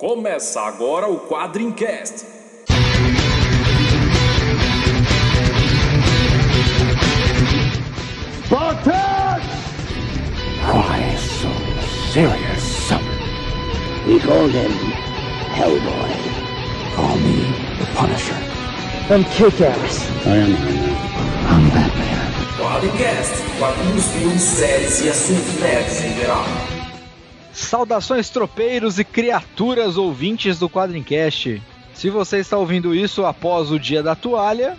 Começa agora o Quadrincast. Spartan! Why so serious? We call him Hellboy. Call me the Punisher. I'm Kick-Ass. I am Iron Man. I'm Batman. Quadrincast, quadrinhos, filmes, séries e assuntos nerds em geral. Saudações tropeiros e criaturas ouvintes do Quadrincast. Se você está ouvindo isso após o dia da toalha,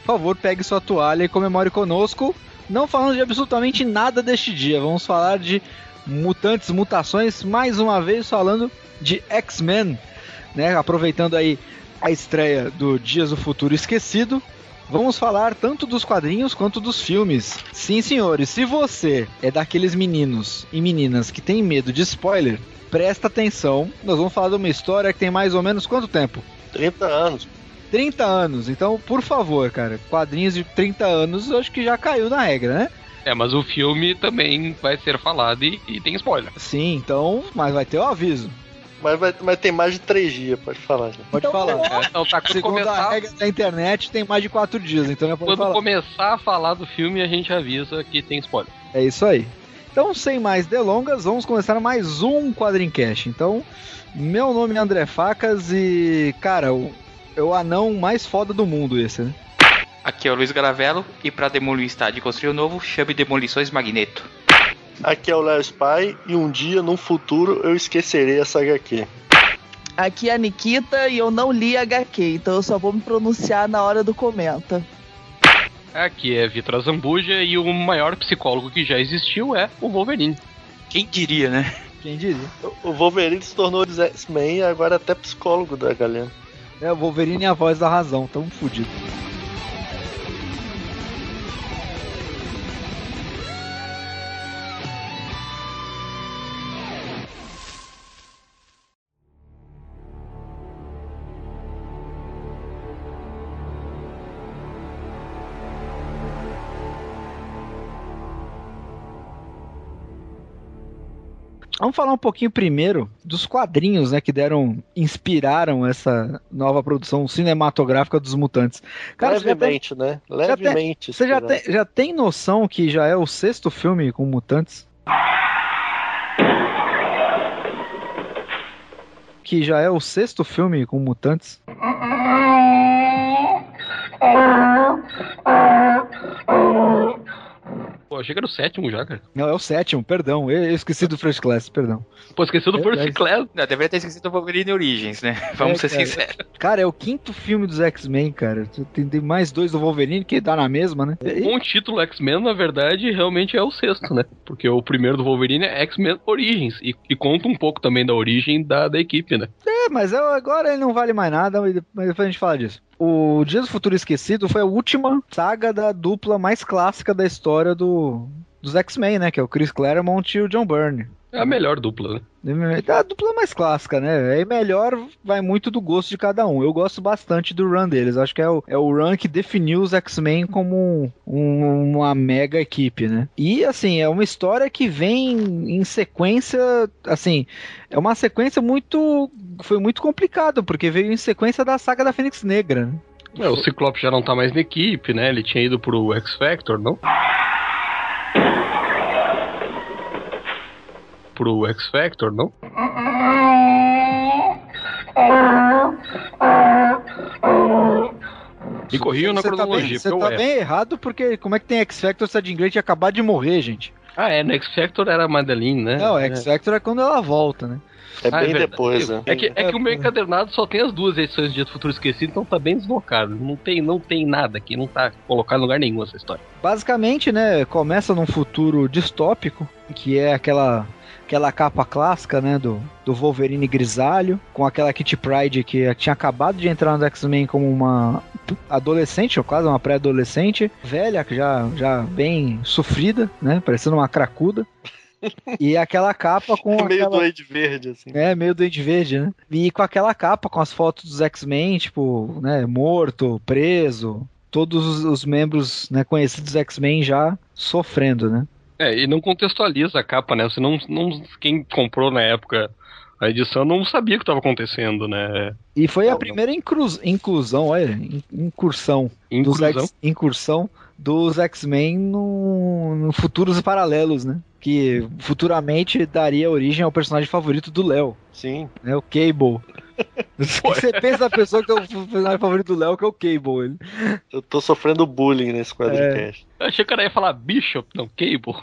por favor, pegue sua toalha e comemore conosco. Não falando de absolutamente nada deste dia, vamos falar de mutantes, mutações, mais uma vez falando de X-Men, né? Aproveitando aí a estreia do Dias do Futuro Esquecido. Vamos falar tanto dos quadrinhos quanto dos filmes. Sim, senhores, se você é daqueles meninos e meninas que tem medo de spoiler, presta atenção. Nós vamos falar de uma história que tem mais ou menos quanto tempo? 30 anos. 30 anos. Então, por favor, cara, quadrinhos de 30 anos, eu acho que já caiu na regra, né? É, mas o filme também vai ser falado e, e tem spoiler. Sim, então, mas vai ter o aviso. Mas, vai, mas tem mais de 3 dias, pode falar. Já. Pode falar. É, então tá, quando Segundo a começar, regra da internet, tem mais de 4 dias, então já pode quando falar. começar a falar do filme, a gente avisa que tem spoiler. É isso aí. Então, sem mais delongas, vamos começar mais um Quadrincast. Então, meu nome é André Facas e, cara, o, é o anão mais foda do mundo esse, né? Aqui é o Luiz Garavello e para demolir o estádio e construir o novo, chame Demolições Magneto. Aqui é o Léo Spy e um dia, num futuro, eu esquecerei essa HQ. Aqui é a Nikita e eu não li HQ, então eu só vou me pronunciar na hora do comenta. Aqui é Vitor Azambuja e o maior psicólogo que já existiu é o Wolverine. Quem diria, né? Quem diria? O Wolverine se tornou X-Men e agora até psicólogo da galera. É, o Wolverine é a voz da razão, tamo fudido. Vamos falar um pouquinho primeiro dos quadrinhos, né, que deram, inspiraram essa nova produção cinematográfica dos mutantes. Cara, você já tem, Levemente, né? tem- Levemente. você já tem, já tem noção que já é o sexto filme com mutantes? Que já é o sexto filme com mutantes? Pô, achei que era o sétimo já, cara. Não, é o sétimo, perdão. Eu eu esqueci do First Class, perdão. Pô, esqueceu do É First verdade. Class. Não, deveria ter esquecido o Wolverine Origins, né? Vamos É, ser cara. sinceros. Cara, é o quinto filme dos X-Men, cara. Tem, tem mais dois do Wolverine que dá na mesma, né? E- Com o título X-Men, na verdade, realmente é o sexto, né? Porque o primeiro do Wolverine é X-Men Origins. E, e conta um pouco também da origem da, da equipe, né? É, mas eu- agora ele não vale mais nada, mas depois a gente fala disso. O Dias do Futuro Esquecido foi a última saga da dupla mais clássica da história do, dos X-Men, né? Que é o Chris Claremont e o John Byrne. É a melhor dupla, né? É a dupla mais clássica, né? Aí melhor vai muito do gosto de cada um. Eu gosto bastante do run deles. Acho que é o, é o run que definiu os X-Men como um- um- uma mega equipe, né? E assim, é uma história que vem em sequência, assim, é uma sequência muito foi muito complicado, porque veio em sequência da saga da Fênix Negra, né? É, o Ciclope já não tá mais na equipe, né? Ele tinha ido pro X-Factor, não? Pro X-Factor, não? Me corriam na Você tá bem, cronologia, você tá eu bem errado, porque como é que tem X-Factor se a Jean Grey tinha acabado de morrer, gente? Ah, é, no X-Factor era a Madeline, né? Não, X-Factor é quando ela volta, né? É Ah, bem verdade. depois, né? É que, é que o meu encadernado só tem as duas edições de Dia do Futuro Esquecido, então tá bem deslocado. Não tem, não tem nada aqui, não tá colocado em lugar nenhum essa história. Basicamente, né, começa num futuro distópico, que é aquela aquela capa clássica, né, do, do Wolverine grisalho, com aquela Kitty Pride que tinha acabado de entrar no X-Men como uma adolescente, ou quase uma pré-adolescente, velha, que já, já bem sofrida, né, parecendo uma cracuda. E aquela capa com Meio aquela... doente verde, assim. É, meio doente verde, né? E com aquela capa com as fotos dos X-Men, tipo, né, morto, preso, todos os, os membros né, conhecidos dos X-Men já sofrendo, né? É, e não contextualiza a capa, né? Você não, não. Quem comprou na época A edição não sabia o que estava acontecendo, né? E foi a primeira incrus- inclusão, olha, in- incursão, dos Inclusão. X- incursão dos X-Men no, no futuros paralelos, né? Que futuramente daria origem ao personagem favorito do Léo, Sim. né? O Cable. Você pensa na pessoa que é o personagem favorito do Léo, que é o Cable. Ele. Eu tô sofrendo bullying nesse quadricast. Eu achei que o cara ia falar Bishop, não, Cable.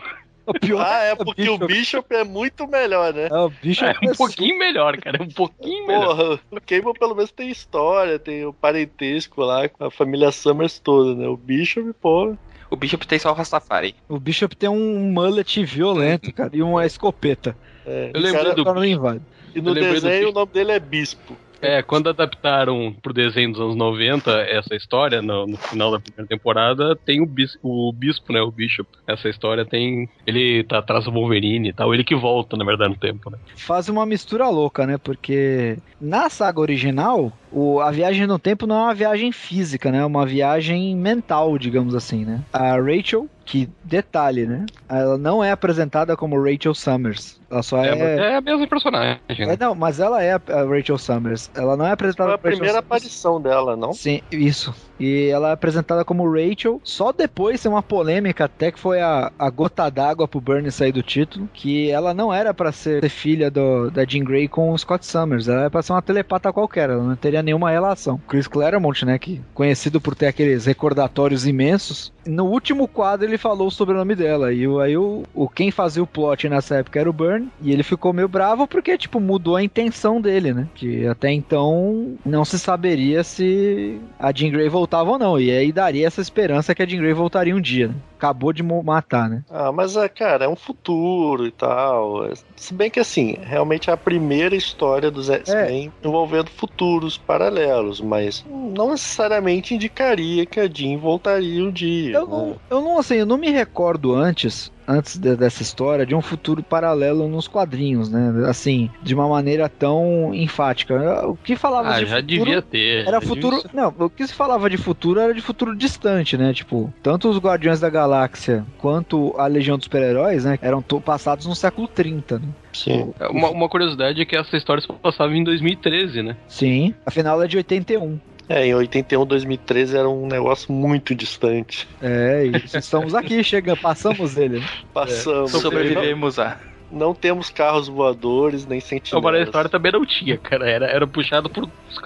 O pior Ah, é que porque o Bishop é muito melhor, né? É, o bicho É um pouquinho melhor, cara. É um pouquinho melhor. Porra, o Cable pelo menos tem história, tem o parentesco lá com a família Summers toda, né? O Bishop, pô. O Bishop tem só o Rastafari. O Bishop tem um mullet violento, cara, e uma escopeta. É, Eu cara- do cara não invade. E no lembrei do desenho o nome dele é Bispo. É, quando adaptaram pro desenho dos anos 90 essa história, no, no final da primeira temporada, tem o, bis, o bispo, né? O Bishop. Essa história tem. Ele tá atrás do Wolverine e tal. Ele que volta, na verdade, no tempo, né? Faz uma mistura louca, né? Porque na saga original, o, a viagem no tempo não é uma viagem física, né? É uma viagem mental, digamos assim, né? A Rachel, que detalhe, né? Ela não é apresentada como Rachel Summers. Ela só É, é. é a mesma personagem. É, Né? não, mas ela é a Rachel Summers. Ela não é apresentada Foi a primeira Summers. aparição dela, não? Sim, isso. E ela é apresentada como Rachel. Só depois tem uma polêmica, até que foi a, a gota d'água pro Bernie sair do título. Que ela não era pra ser, ser filha do, da Jean Grey com o Scott Summers. Ela era pra ser uma telepata qualquer. Ela não teria nenhuma relação. Chris Claremont, né? Que conhecido por ter aqueles recordatórios imensos. No último quadro ele falou o sobrenome dela. E aí o, o quem fazia o plot nessa época era o Burn. E ele ficou meio bravo porque, tipo, mudou a intenção dele, né? Que até então não se saberia se a Jean Grey voltava ou não. E aí daria essa esperança que a Jean Grey voltaria um dia, né? Acabou de matar, né? Ah, mas, é, cara, é um futuro e tal. É- Se bem que, assim, realmente é a primeira história dos X-Men envolvendo futuros paralelos, mas não necessariamente indicaria que a Jean voltaria um dia. Eu né? não, eu não, assim, eu não me recordo antes, antes de- dessa história, de um futuro paralelo nos quadrinhos, né? Assim, de uma maneira tão enfática. O que falava Ah, de já futuro devia ter. Era já futuro. devia- Não, o que se falava de futuro era de futuro distante, né? Tipo, tanto os Guardiões da Galáxia quanto a Legião dos Super-Heróis, né? Eram passados no século 30, né? Sim. É, Uma, uma curiosidade é que essa história se passava em 2013, né? Sim. Afinal, ela é de 81. É, em 81, 2013 era um negócio muito distante. É, e estamos aqui, chegando, passamos ele. né? Passamos. Sobrevivemos a. Não, temos carros voadores, nem sentinelas. mas a história também não tinha, cara. Era, era puxado por. Os,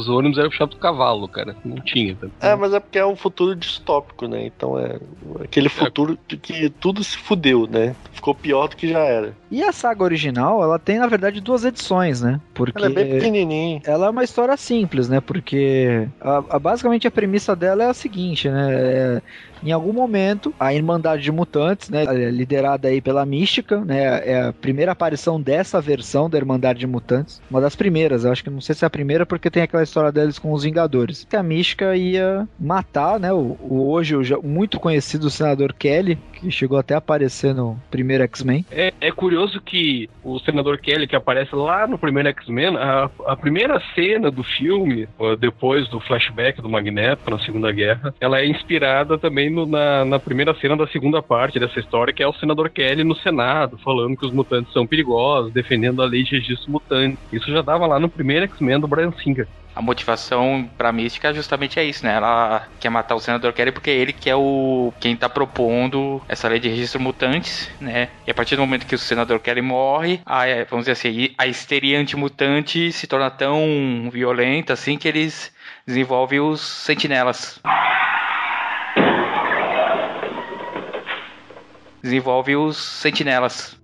os ônibus eram puxados por cavalo, cara. Não tinha. tá? É, mas é porque é um futuro distópico, né? Então é aquele futuro de que tudo se fudeu, né? Ficou pior do que já era. E a saga original, ela tem, na verdade, duas edições, né? Porque. Ela é bem pequenininha. ela é uma história simples, né? Porque a- a- basicamente a premissa dela é a seguinte, né? É, em algum momento, a Irmandade de Mutantes, né, é liderada aí pela Mística, né, é a primeira aparição dessa versão da Irmandade de Mutantes, uma das primeiras, eu acho que não sei se é a primeira porque tem aquela história deles com os Vingadores. Que a Mística ia matar, né, o, o hoje o já- muito conhecido senador Kelly, que chegou até a aparecer no primeiro X-Men. É, é curioso que o senador Kelly, que aparece lá no primeiro X-Men, a, a primeira cena do filme, depois do flashback do Magneto na Segunda Guerra, ela é inspirada também no- na, na primeira cena da segunda parte dessa história, que é o senador Kelly no Senado, falando que os mutantes são perigosos, defendendo a lei de registro mutante. Isso já dava lá no primeiro X-Men do Brian Singer. A motivação pra Mística justamente é isso, né? Ela quer matar o senador Kelly porque ele que é o quem tá propondo essa lei de registro mutantes, né? E a partir do momento que o senador Kelly morre, a, vamos dizer assim, a histeria antimutante se torna tão violenta assim que eles desenvolvem os sentinelas. Desenvolve os sentinelas.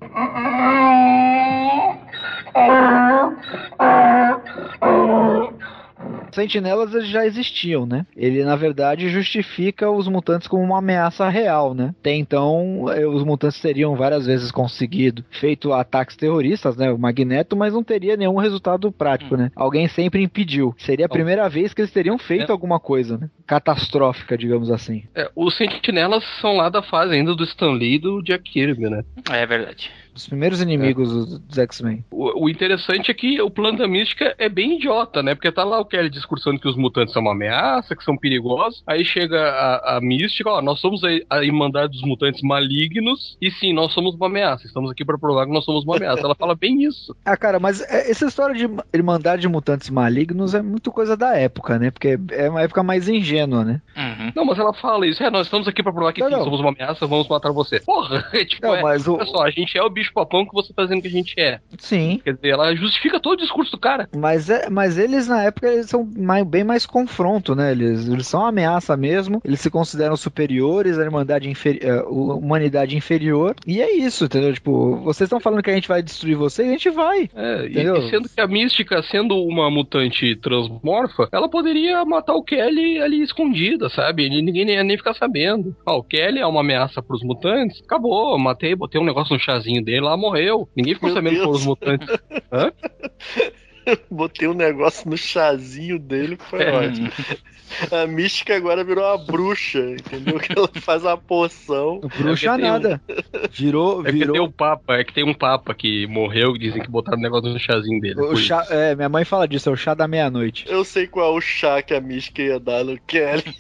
Sentinelas já existiam, né? Ele, na verdade, justifica os mutantes como uma ameaça real, né? Até então, eh, os mutantes teriam várias vezes conseguido feito ataques terroristas, né? O Magneto, mas não teria nenhum resultado prático, né? Alguém sempre impediu. Seria a primeira vez que eles teriam feito É. alguma coisa, né? Catastrófica, digamos assim. É, os sentinelas são lá da fase ainda do Stan Lee e do Jack Kirby, né? É verdade. Dos primeiros inimigos dos, dos X-Men. O, o interessante é que o plano da mística é bem idiota, né? Porque tá lá o Kelly discursando que os mutantes são uma ameaça, que são perigosos. Aí chega a, a mística, ó, nós somos a, a Irmandade dos Mutantes Malignos. E sim, nós somos uma ameaça. Estamos aqui pra provar que nós somos uma ameaça. Ela fala bem isso. Ah, cara, mas é- essa história de Irmandade de Mutantes Malignos é muito coisa da época, né? Porque é uma época mais ingênua, né? Uhum. Não, mas ela fala isso. É, nós estamos aqui pra provar que Não, sim, não. somos uma ameaça, vamos matar você. Porra, é tipo, Não, é, mas o- olha só, a gente é o bicho papão que você tá dizendo que a gente é. Sim. Quer dizer, ela justifica todo o discurso do cara. Mas, é, mas eles, na época, eles são mais, bem mais confronto, né? Eles, eles são uma ameaça mesmo, eles se consideram superiores Irmandade inferi- à humanidade inferior, e é isso, entendeu? Tipo, vocês estão falando que a gente vai destruir vocês, a gente vai. É, e, sendo que a Mística, sendo uma mutante transmorfa, ela poderia matar o Kelly ali escondida, sabe? E Ninguém nem ia nem ficar sabendo. Ó, o Kelly é uma ameaça pros mutantes, acabou, matei, botei um negócio no chazinho dele, lá morreu. Ninguém ficou Meu sabendo que foram os mutantes. Hã? Botei um negócio no chazinho dele, foi É. ótimo. A mística agora virou uma bruxa, entendeu? Que ela faz uma poção. Bruxa É tem um- nada. Virou, É que tem virou. um papa, é que tem um papa que morreu e dizem que botaram um negócio no chazinho dele. O chá, é, minha mãe fala disso, é o chá da meia-noite. Eu sei qual é o chá que a mística ia dar no Kelly.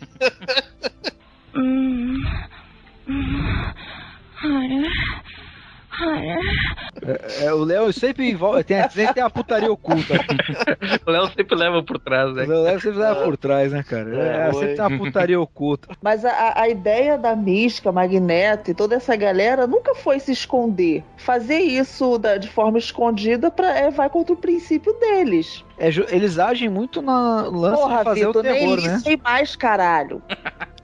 É, o Léo sempre envolve. Tem, sempre tem a putaria oculta. O Léo sempre leva por trás, né? O Léo sempre leva por trás, né, cara? É, É, sempre tem uma putaria oculta. Mas a- a, a ideia da Mística, Magneto e toda essa galera nunca foi se esconder. Fazer isso da- de forma escondida pra, é, vai contra o princípio deles. É, eles agem muito na lance Porra, de fazer Vitor, o terror, nem né? tem mais, caralho.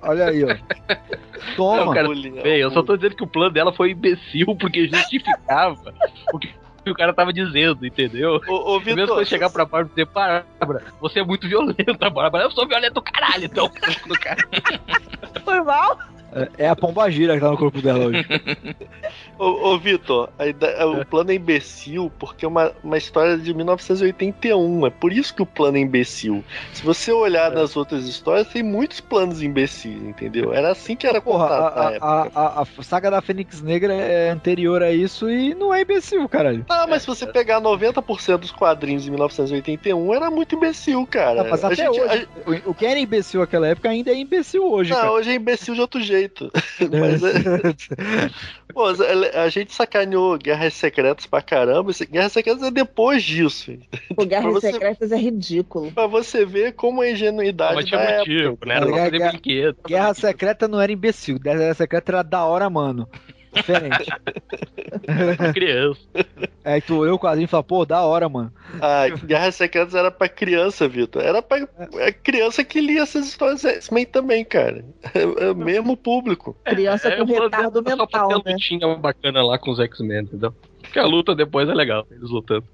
Olha aí, ó. Não, Toma. cara, Bullying, Bem, eu só tô dizendo que o plano dela foi imbecil porque justificava o que que o cara tava dizendo, entendeu? Ô, ô Mesmo Vitor, quando chegar pra Bárbara e dizer, Bárbara, você é muito violenta, Bárbara. Eu sou violento do caralho, então. Cara. Foi mal? É a pomba gira que tá no corpo dela hoje. Ô, ô Vitor, a ideia- o plano é imbecil porque é uma, uma história de 1981. É por isso que o plano é imbecil. Se você olhar nas outras histórias, tem muitos planos imbecis, entendeu? Era assim que era Porra, contado na a, época. a, a, a saga da Fênix Negra é anterior a isso e não é imbecil, caralho. Ah, mas se você pegar 90% dos quadrinhos de 1981, era muito imbecil, cara. Ah, mas A até gente- hoje, o, o que era imbecil naquela época ainda é imbecil hoje, a- cara. Não, hoje é imbecil de outro jeito. mas é, Pô, a gente sacaneou Guerras Secretas pra caramba. Guerras Secretas é depois disso. O Guerras você- Secretas é ridículo. Pra você ver como a ingenuidade Mas tinha da motivo, época. né? Era Guerra-. Guerra Secreta não era imbecil, Guerra Secreta era da hora, mano. Diferente. criança. Aí tu olhou o quadrinho e falou, pô, da hora, mano. Ah, Guerras Secretas era pra criança, Vitor. Era pra é criança que lia essas histórias X-Men também, cara. É, é o mesmo público. Criança É, com retardo pra mental, né? lutinha bacana lá com os X-Men, entendeu? Porque a luta depois é legal, eles lutando.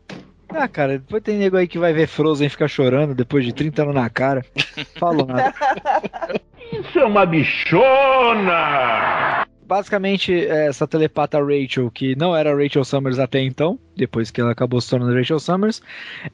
Ah, cara, depois tem nego aí que vai ver Frozen ficar chorando depois de 30 anos na cara. Falou nada. Isso é uma bichona! Basicamente, é, essa telepata Rachel, que não era Rachel Summers até então, depois que ela acabou se tornando Rachel Summers,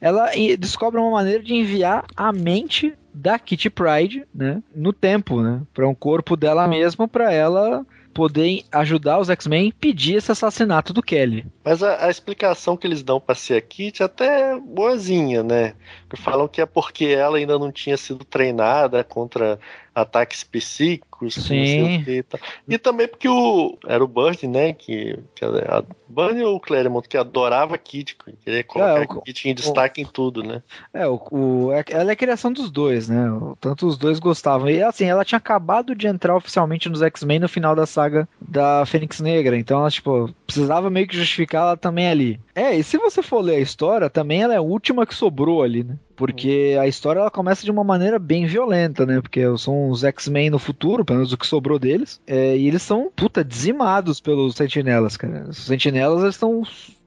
ela descobre uma maneira de enviar a mente da Kitty Pride, né, no tempo, né, para um corpo dela mesma, para ela poder ajudar os X-Men a impedir esse assassinato do Kelly. Mas a, a explicação que eles dão pra ser a Kitty é até boazinha, né? Falam que é porque ela ainda não tinha sido treinada contra ataques psíquicos. Sei Sim. o que e, tal. e também porque o. Era o Bird, né? Que, que a, a Bunny ou o Claremont que adorava que queria colocar É, o- a Kitty em destaque em tudo, né? É, o, o- é- ela é a criação dos dois, né? O- Tanto os dois gostavam. E assim, ela tinha acabado de entrar oficialmente nos X-Men no final da saga da Fênix Negra. Então ela, tipo, precisava meio que justificar ela também ali. É, e se você for ler a história, também ela é a última que sobrou ali, né? Porque a história ela começa de uma maneira bem violenta, né? Porque são os X-Men no futuro, pelo menos o que sobrou deles. é, e eles são, puta, dizimados pelos sentinelas, cara. Os sentinelas eles estão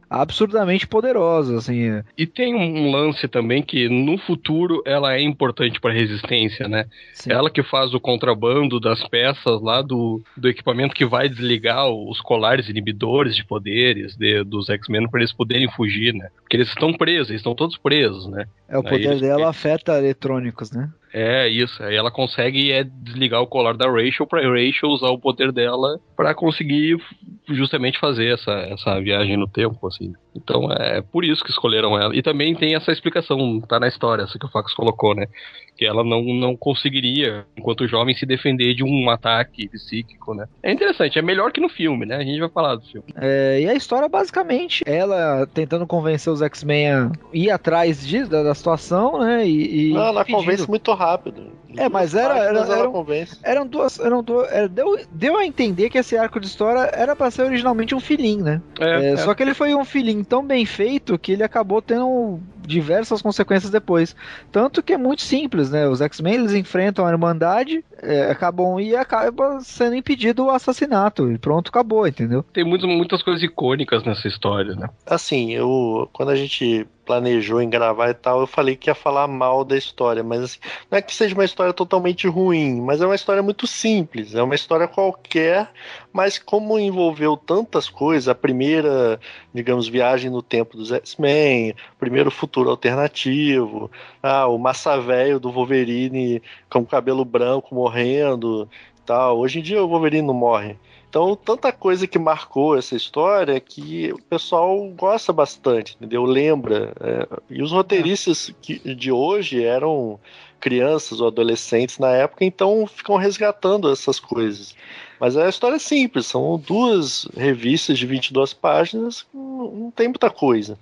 absurdamente poderosos, assim. é. E tem um lance também que no futuro ela é importante pra resistência, né? Sim. Ela que faz o contrabando das peças lá do, do equipamento que vai desligar os colares inibidores de poderes de- dos X-Men pra eles poderem fugir, né? Porque eles estão presos, eles estão todos presos, né? É, o poder eles- dela afeta eletrônicos, né? É, isso. Aí ela consegue é, desligar o colar da Rachel pra Rachel usar o poder dela pra conseguir justamente fazer essa, essa viagem no tempo, assim. Então é por isso que escolheram ela. E também tem essa explicação, tá na história, essa que o Fax colocou, né? Que ela não, não conseguiria, enquanto jovem, se defender de um ataque psíquico, né? É interessante, é melhor que no filme, né? A gente vai falar do filme. É, e a história, basicamente, ela tentando convencer os X-Men a ir atrás de, da, da situação, né? E, e Não, ela pedindo- convence muito rápido. É, mas era- era- páginas ela era convence. Eram duas. Eram duas era- deu, deu a entender que esse arco de história era pra ser originalmente um filhinho, né? É, É, é. Só que ele foi um filhinho tão bem feito que ele acabou tendo diversas consequências depois. Tanto que é muito simples, né? Os X-Men eles enfrentam a Irmandade, é, acabam e acaba sendo impedido o assassinato. E pronto, acabou, entendeu? Tem muitas, muitas coisas icônicas nessa história, né? Assim, eu quando a gente planejou em gravar e tal, eu falei que ia falar mal da história, mas assim, não é que seja uma história totalmente ruim, mas é uma história muito simples, é uma história qualquer, mas como envolveu tantas coisas, a primeira, digamos, viagem no tempo dos X-Men, primeiro futuro alternativo, ah, o massa velho do Wolverine com cabelo branco morrendo, tal. Hoje em dia o Wolverine não morre. Então, tanta coisa que marcou essa história que o pessoal gosta bastante, entendeu? Lembra. é, e os roteiristas que, de hoje eram crianças ou adolescentes na época, então ficam resgatando essas coisas. Mas é a história é simples, são duas revistas de 22 páginas, não, não tem muita coisa.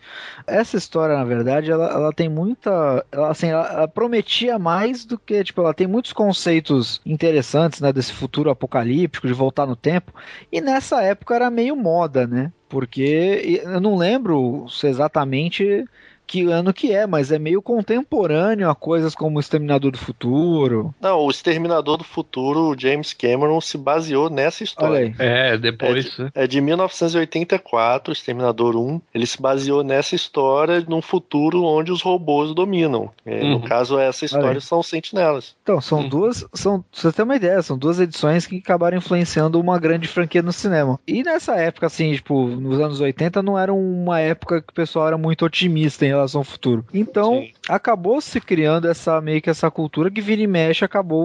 Essa história, na verdade, ela, ela tem muita. Ela, assim, ela, ela prometia mais do que. Tipo, ela tem muitos conceitos interessantes, né? Desse futuro apocalíptico, de voltar no tempo. E nessa época era meio moda, né? Porque eu não lembro se exatamente que ano que é, mas é meio contemporâneo a coisas como o Exterminador do Futuro. Não, o Exterminador do Futuro, o James Cameron se baseou nessa Olha história. aí. É, depois. É de 1984, Exterminador 1. Ele se baseou nessa história num futuro onde os robôs dominam. É, Uhum. No caso, essa história são sentinelas. Então, são Hum. duas. São, você ter uma ideia, são duas edições que acabaram influenciando uma grande franquia no cinema. E nessa época, assim, tipo, nos anos 80, não era uma época que o pessoal era muito otimista em relação ao futuro. Então, Sim. acabou se criando essa meio que essa cultura que vira e mexe acabou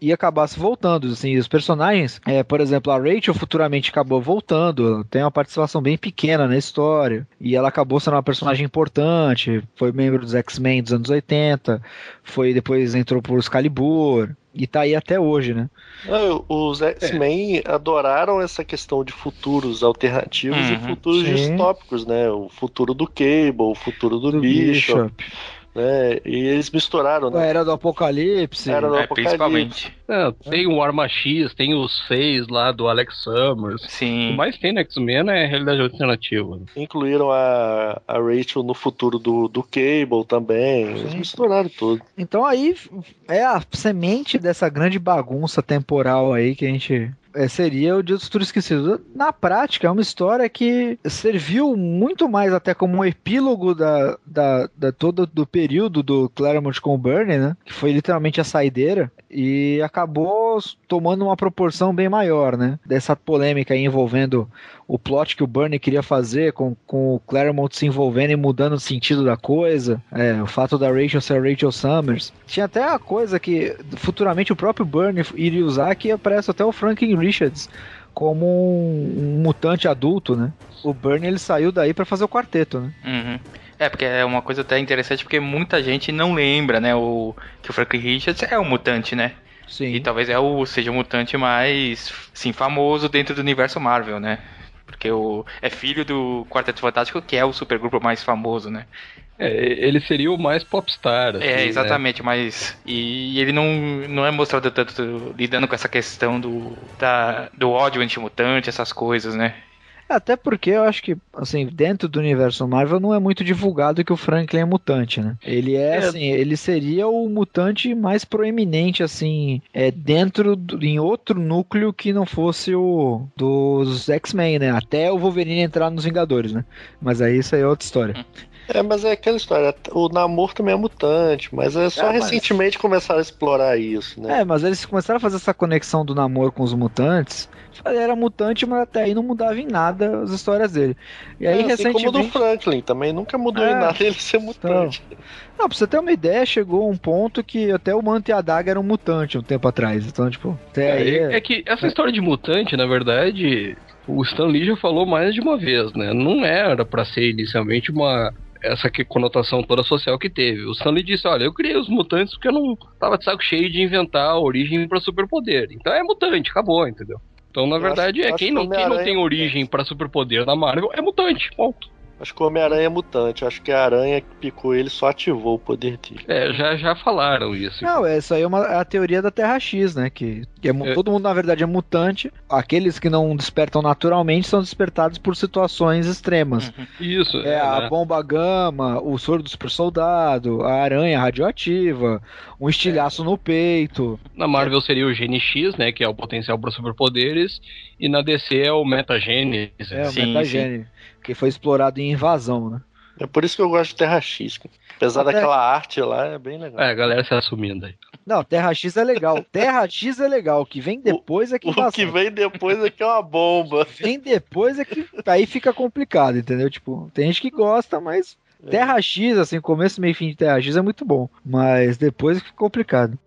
e acabar se voltando, assim, os personagens, é, por exemplo, a Rachel futuramente acabou voltando, tem uma participação bem pequena na história, e ela acabou sendo uma personagem importante, foi membro dos X-Men dos anos 80, foi depois entrou por Excalibur, e tá aí até hoje, né? Não, Os X-Men adoraram essa questão de futuros alternativos e Uhum, futuros sim. distópicos, né? O futuro do Cable, o futuro do, Do Bishop, Bishop, né? E eles misturaram, a né? Era do Apocalipse, Era do É, Apocalipse. principalmente. É, tem o Arma X, tem os Seis lá do Alex Summers. O Sim. mais tem no X-Men é realidade alternativa. né? Incluíram a, a Rachel no futuro do, do Cable também. Eles Sim. misturaram tudo. Então aí é a semente dessa grande bagunça temporal aí que a gente. É, seria o Dia do Futuro Esquecido. Na prática, é uma história que serviu muito mais até como um epílogo da, da, da todo do período do Claremont com o Bernie, né? Que foi literalmente a saideira. E acabou tomando uma proporção bem maior, né? Dessa polêmica envolvendo o plot que o Bernie queria fazer com, com o Claremont se envolvendo e mudando o sentido da coisa. É, o fato da Rachel ser a Rachel Summers. Tinha até a coisa que futuramente o próprio Bernie iria usar que aparece até o Franklin Richards como um, um mutante adulto, né? O Bernie ele saiu daí pra fazer o quarteto, né? Uhum. É, porque é uma coisa até interessante, porque muita gente não lembra, né, o, que o Franklin Richards é um mutante, né? Sim. E talvez é o, seja o mutante mais, sim, famoso dentro do universo Marvel, né? Porque o, é filho do Quarteto Fantástico, que é o supergrupo mais famoso, né? É, ele seria o mais popstar. assim, É, né? exatamente, mas. E ele não, não é mostrado tanto lidando com essa questão do, da, do ódio antimutante, essas coisas, né? Até porque eu acho que, assim, dentro do universo Marvel não é muito divulgado que o Franklin é mutante, né? Ele é, É. assim, ele seria o mutante mais proeminente, assim, é, dentro, do, em outro núcleo que não fosse o dos X-Men, né? Até o Wolverine entrar nos Vingadores, né? Mas aí isso aí é outra história. É, mas é aquela história. O Namor também é mutante, mas é só É, mas- recentemente começaram a explorar isso, né? É, mas eles começaram a fazer essa conexão do namoro com os mutantes. Ele era mutante, mas até aí não mudava em nada as histórias dele. E aí, É, assim como o do recentemente. Franklin, também nunca mudou É. em nada ele ser mutante. Não, pra você ter uma ideia, chegou um ponto que até o Manta e a Daga eram mutante um tempo atrás. Então, tipo, até aí. É, é que essa história de mutante, na verdade, o Stan Lee já falou mais de uma vez, né? Não era pra ser inicialmente uma essa que conotação toda social que teve. O Stan Lee disse, olha, eu criei os mutantes porque eu não tava de saco cheio de inventar a origem pra superpoder. Então é mutante, acabou, entendeu? Então, na Eu verdade, acho- é acho quem que não, quem não tem é origem pra superpoder na Marvel é mutante, ponto. Acho que o Homem-Aranha é mutante. Acho que a aranha que picou ele só ativou o poder dele. É, já, já falaram isso. Não, essa aí é uma, é a teoria da Terra X, né? Que, que é É. todo mundo, na verdade, é mutante. Aqueles que não despertam naturalmente são despertados por situações extremas. Isso, É, a né? bomba gama, o soro do super soldado, a aranha radioativa, um estilhaço no peito. Na Marvel seria o Gene X, né? Que é o potencial para superpoderes. E na DC é o Metagênese. É, o Sim, metagênio. Que foi explorado em invasão, né? É por isso que eu gosto de Terra X. Apesar Até- daquela arte lá, é bem legal. É, a galera se assumindo aí. Não, Terra X é legal. Terra X é legal. O que vem depois é que O que vem depois é que é uma bomba. vem depois é que aí fica complicado, entendeu? Tipo, tem gente que gosta, mas Terra X, assim, começo, meio e fim de Terra X é muito bom, mas depois fica complicado.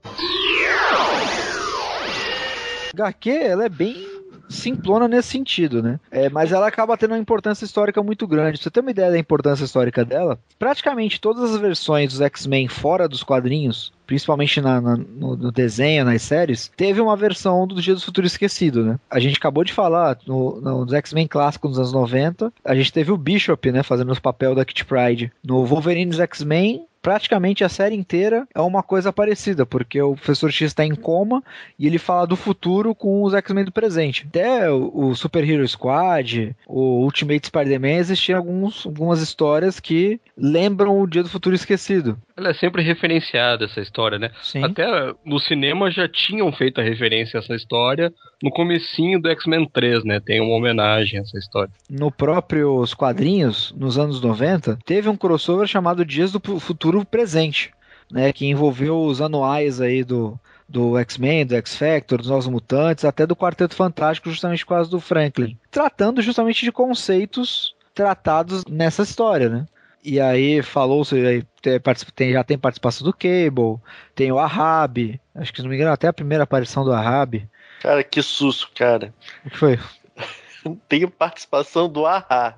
HQ, ela é bem simplona nesse sentido, né? É, mas ela acaba tendo uma importância histórica muito grande. Pra você ter uma ideia da importância histórica dela, praticamente todas as versões dos X-Men fora dos quadrinhos, principalmente na- na- no, no desenho, nas séries, teve uma versão do Dia do Futuro Esquecido, né? A gente acabou de falar no, no- X-Men clássicos dos anos 90, a gente teve o Bishop, né, fazendo o papel da Kit Pride. No Wolverine dos X-Men, praticamente a série inteira é uma coisa parecida, porque o Professor X está em coma e ele fala do futuro com os X-Men do presente. Até o, Super Hero Squad, o Ultimate Spider-Man, existiam alguns, algumas histórias que lembram o Dia do Futuro Esquecido. Ela é sempre referenciada, essa história, né? Sim. Até no cinema já tinham feito a referência a essa história no comecinho do X-Men 3, né? Tem uma homenagem a essa história. no próprios quadrinhos, nos anos 90, teve um crossover chamado Dias do Futuro Presente, né, que envolveu os anuais aí do, do X-Men, do X-Factor, dos Novos Mutantes, até do Quarteto Fantástico, justamente por causa do Franklin, tratando justamente de conceitos tratados nessa história, né? E aí falou-se, aí tem, já tem participação do Cable, tem o Ahab, acho que se não me engano até a primeira aparição do Ahab. Cara, que susto, cara. O que foi? Tem participação do Ahá.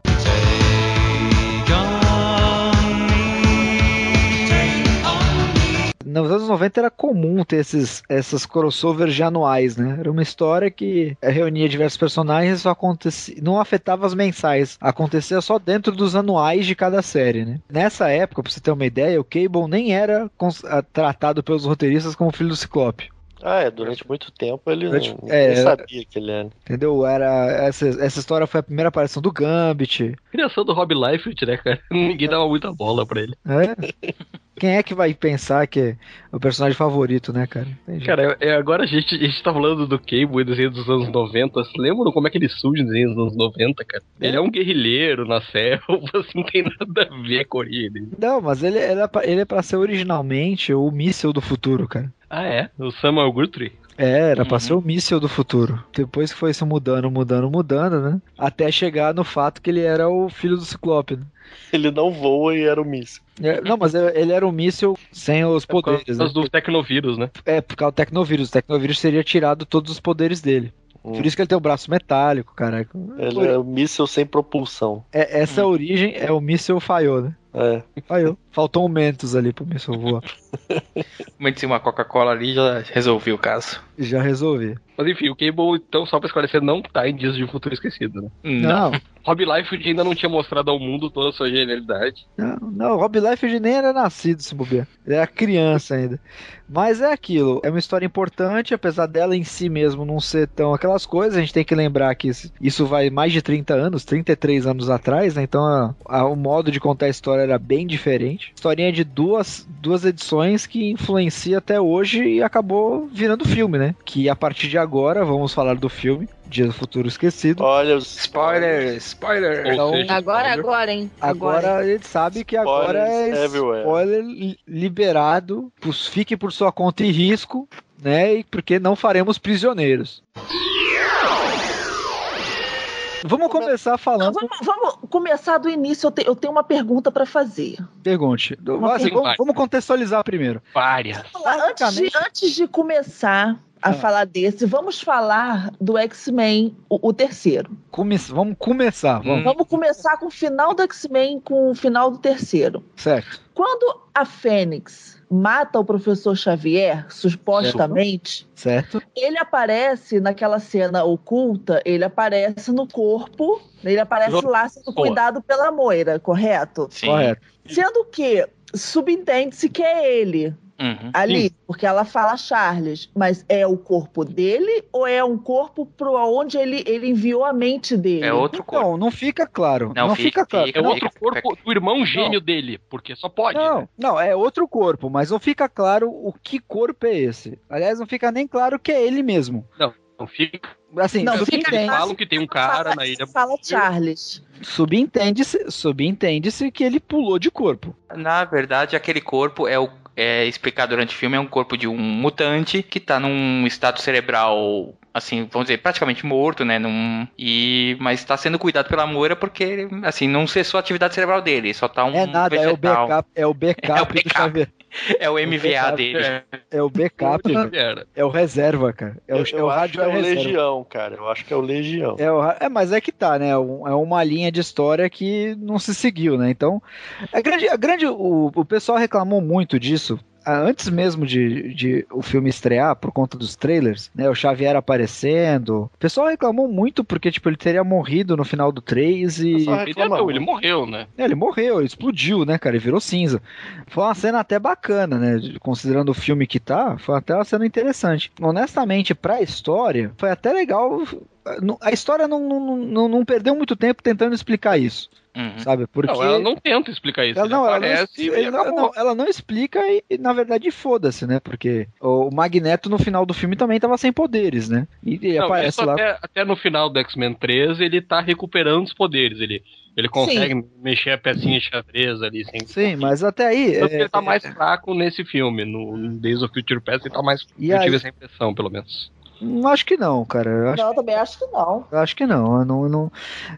Nos anos 90 era comum ter esses, essas crossovers de anuais, né? Era uma história que reunia diversos personagens, só acontecia, não afetava as mensais, acontecia só dentro dos anuais de cada série, né? Nessa época, pra você ter uma ideia, o Cable nem era ah, tratado pelos roteiristas como filho do Ciclope. Ah, é, durante muito tempo ele Durante- não, é, nem sabia que ele era. Entendeu? Era essa, essa história foi a primeira aparição do Gambit. Criação do Rob Liefeld, né, cara? Ninguém dava muita bola pra ele. É? Quem é que vai pensar que é o personagem favorito, né, cara? Cara, é, agora a gente, a gente tá falando do Cable e desenho dos anos 90. Vocês lembram como é que ele surge no desenho dos anos 90, cara? Ele é um guerrilheiro na selva, assim, não tem nada a ver com dele. Não, mas ele, ele, é pra, ele é pra ser originalmente o míssil do futuro, cara. Ah, é? O Samuel Guthrie? É, era pra Uhum. ser o míssil do futuro. Depois que foi se mudando, mudando, mudando, né? Até chegar no fato que ele era o filho do Ciclope, né? Ele não voa e era o míssil. É, não, mas é- ele era um míssil sem os Por poderes, causa né? do tecnovírus, né? É, por causa do tecnovírus. O tecnovírus teria tirado todos os poderes dele. Hum. Por isso que ele tem o braço metálico, cara. Ele é o míssil sem propulsão. É, essa origem é o míssil falhou, né? É. Falhou. Faltou um Mentos ali pro míssil voar. Momento uma Coca-Cola ali já resolveu o caso. Já resolvi. Mas enfim, o Cable, então, só pra esclarecer, não tá em Dias de um Futuro Esquecido, né? Não. Não, Rob Liefeld ainda não tinha mostrado ao mundo toda a sua genialidade. não, não. O Rob Liefeld nem era nascido, se bobear. Ele era criança ainda. Mas é aquilo. É uma história importante, apesar dela em si mesmo não ser tão aquelas coisas. A gente tem que lembrar que isso- isso vai mais de 30 anos, 33 anos atrás, né? Então a- a- o modo de contar a história era bem diferente. Historinha de duas, duas edições que influencia até hoje e acabou virando filme, né? Que a partir de agora vamos falar do filme Dia do Futuro Esquecido. Olha os Spoiler, spoiler. Ou Então, seja, Agora, spoiler. agora, hein? Agora a gente sabe que agora é Spoilers everywhere. spoiler li- liberado. Fique por sua conta e risco, né? E porque não faremos prisioneiros. Vamos começar Não, falando. vamos, vamos começar do início. Eu, te- eu tenho uma pergunta pra fazer. Pergunte. Uma Assim, vamos, vamos contextualizar primeiro. Várias. Antes de, antes de começar a Ah. falar desse, vamos falar do X-Men, o, o terceiro. Come- vamos começar, vamos. Hum. Vamos começar com o final do X-Men, com o final do terceiro. Certo. Quando a Fênix mata o professor Xavier, supostamente, Certo. ele aparece naquela cena oculta, ele aparece no corpo, ele aparece lá sendo cuidado pela Moira, correto? Sim. Correto. Sendo que subentende-se que é ele Uhum. ali, porque ela fala Charles, mas é o corpo dele ou é um corpo para onde ele, ele enviou a mente dele? É outro corpo. Então, não fica claro. Não, Não, fica, fica- claro. fica- É Não, outro corpo do irmão gêmeo dele, porque só pode. Não, né? não, é outro corpo, mas não fica claro o que corpo é esse. Aliás, não fica nem claro que é ele mesmo. Não fica. Assim, Não, Eles fica subentende- falam que tem um cara fala, na ilha. Fala Charles. subentende-se subentende-se que ele pulou de corpo. Na verdade, aquele corpo é o é explicado durante o filme, é um corpo de um mutante que tá num estado cerebral, assim, vamos dizer, praticamente morto, né? Num, e, mas tá sendo cuidado pela Moira porque, assim, não cessou a atividade cerebral dele, só tá um é nada, é o vegetal. backup, é o backup, É o do backup. Xavier. É o MVA backup, dele. É, É o backup, é o reserva, cara. É o, eu é o acho rádio que é o reserva. Legião, cara. Eu acho que é o Legião. É, o é, mas é que tá, né? É uma linha de história que não se seguiu, né? Então, a grande, a grande o, o pessoal reclamou muito disso. Antes mesmo de, de o filme estrear, por conta dos trailers, né? O Xavier aparecendo. O pessoal reclamou muito porque, tipo, ele teria morrido no final do 3 e. Só Ele, morreu, né? É, ele morreu, ele explodiu, né, cara? Ele virou cinza. Foi uma cena até bacana, né? Considerando o filme que tá, foi até uma cena interessante. Honestamente, pra história, foi até legal. A história não, não, não, não perdeu muito tempo tentando explicar isso, Uhum. sabe? Porque. Não, ela não tenta explicar isso. Ela não, ela não, e ele não- ela não explica e, e, na verdade, foda-se, né? Porque o Magneto no final do filme também tava sem poderes, né? E, e aparece lá. até, até no final do X-Men 3 ele tá recuperando os poderes. Ele, ele consegue mexer a pecinha de xadrez ali. Sem... Sim, mas até aí. Que é, ele tá mais fraco nesse filme. No Days of Future Past ele tá mais. E eu aí- tive essa impressão, pelo menos. Não acho que não, cara. Eu acho Não, eu também acho que não. Eu acho que não. Eu, não, eu não-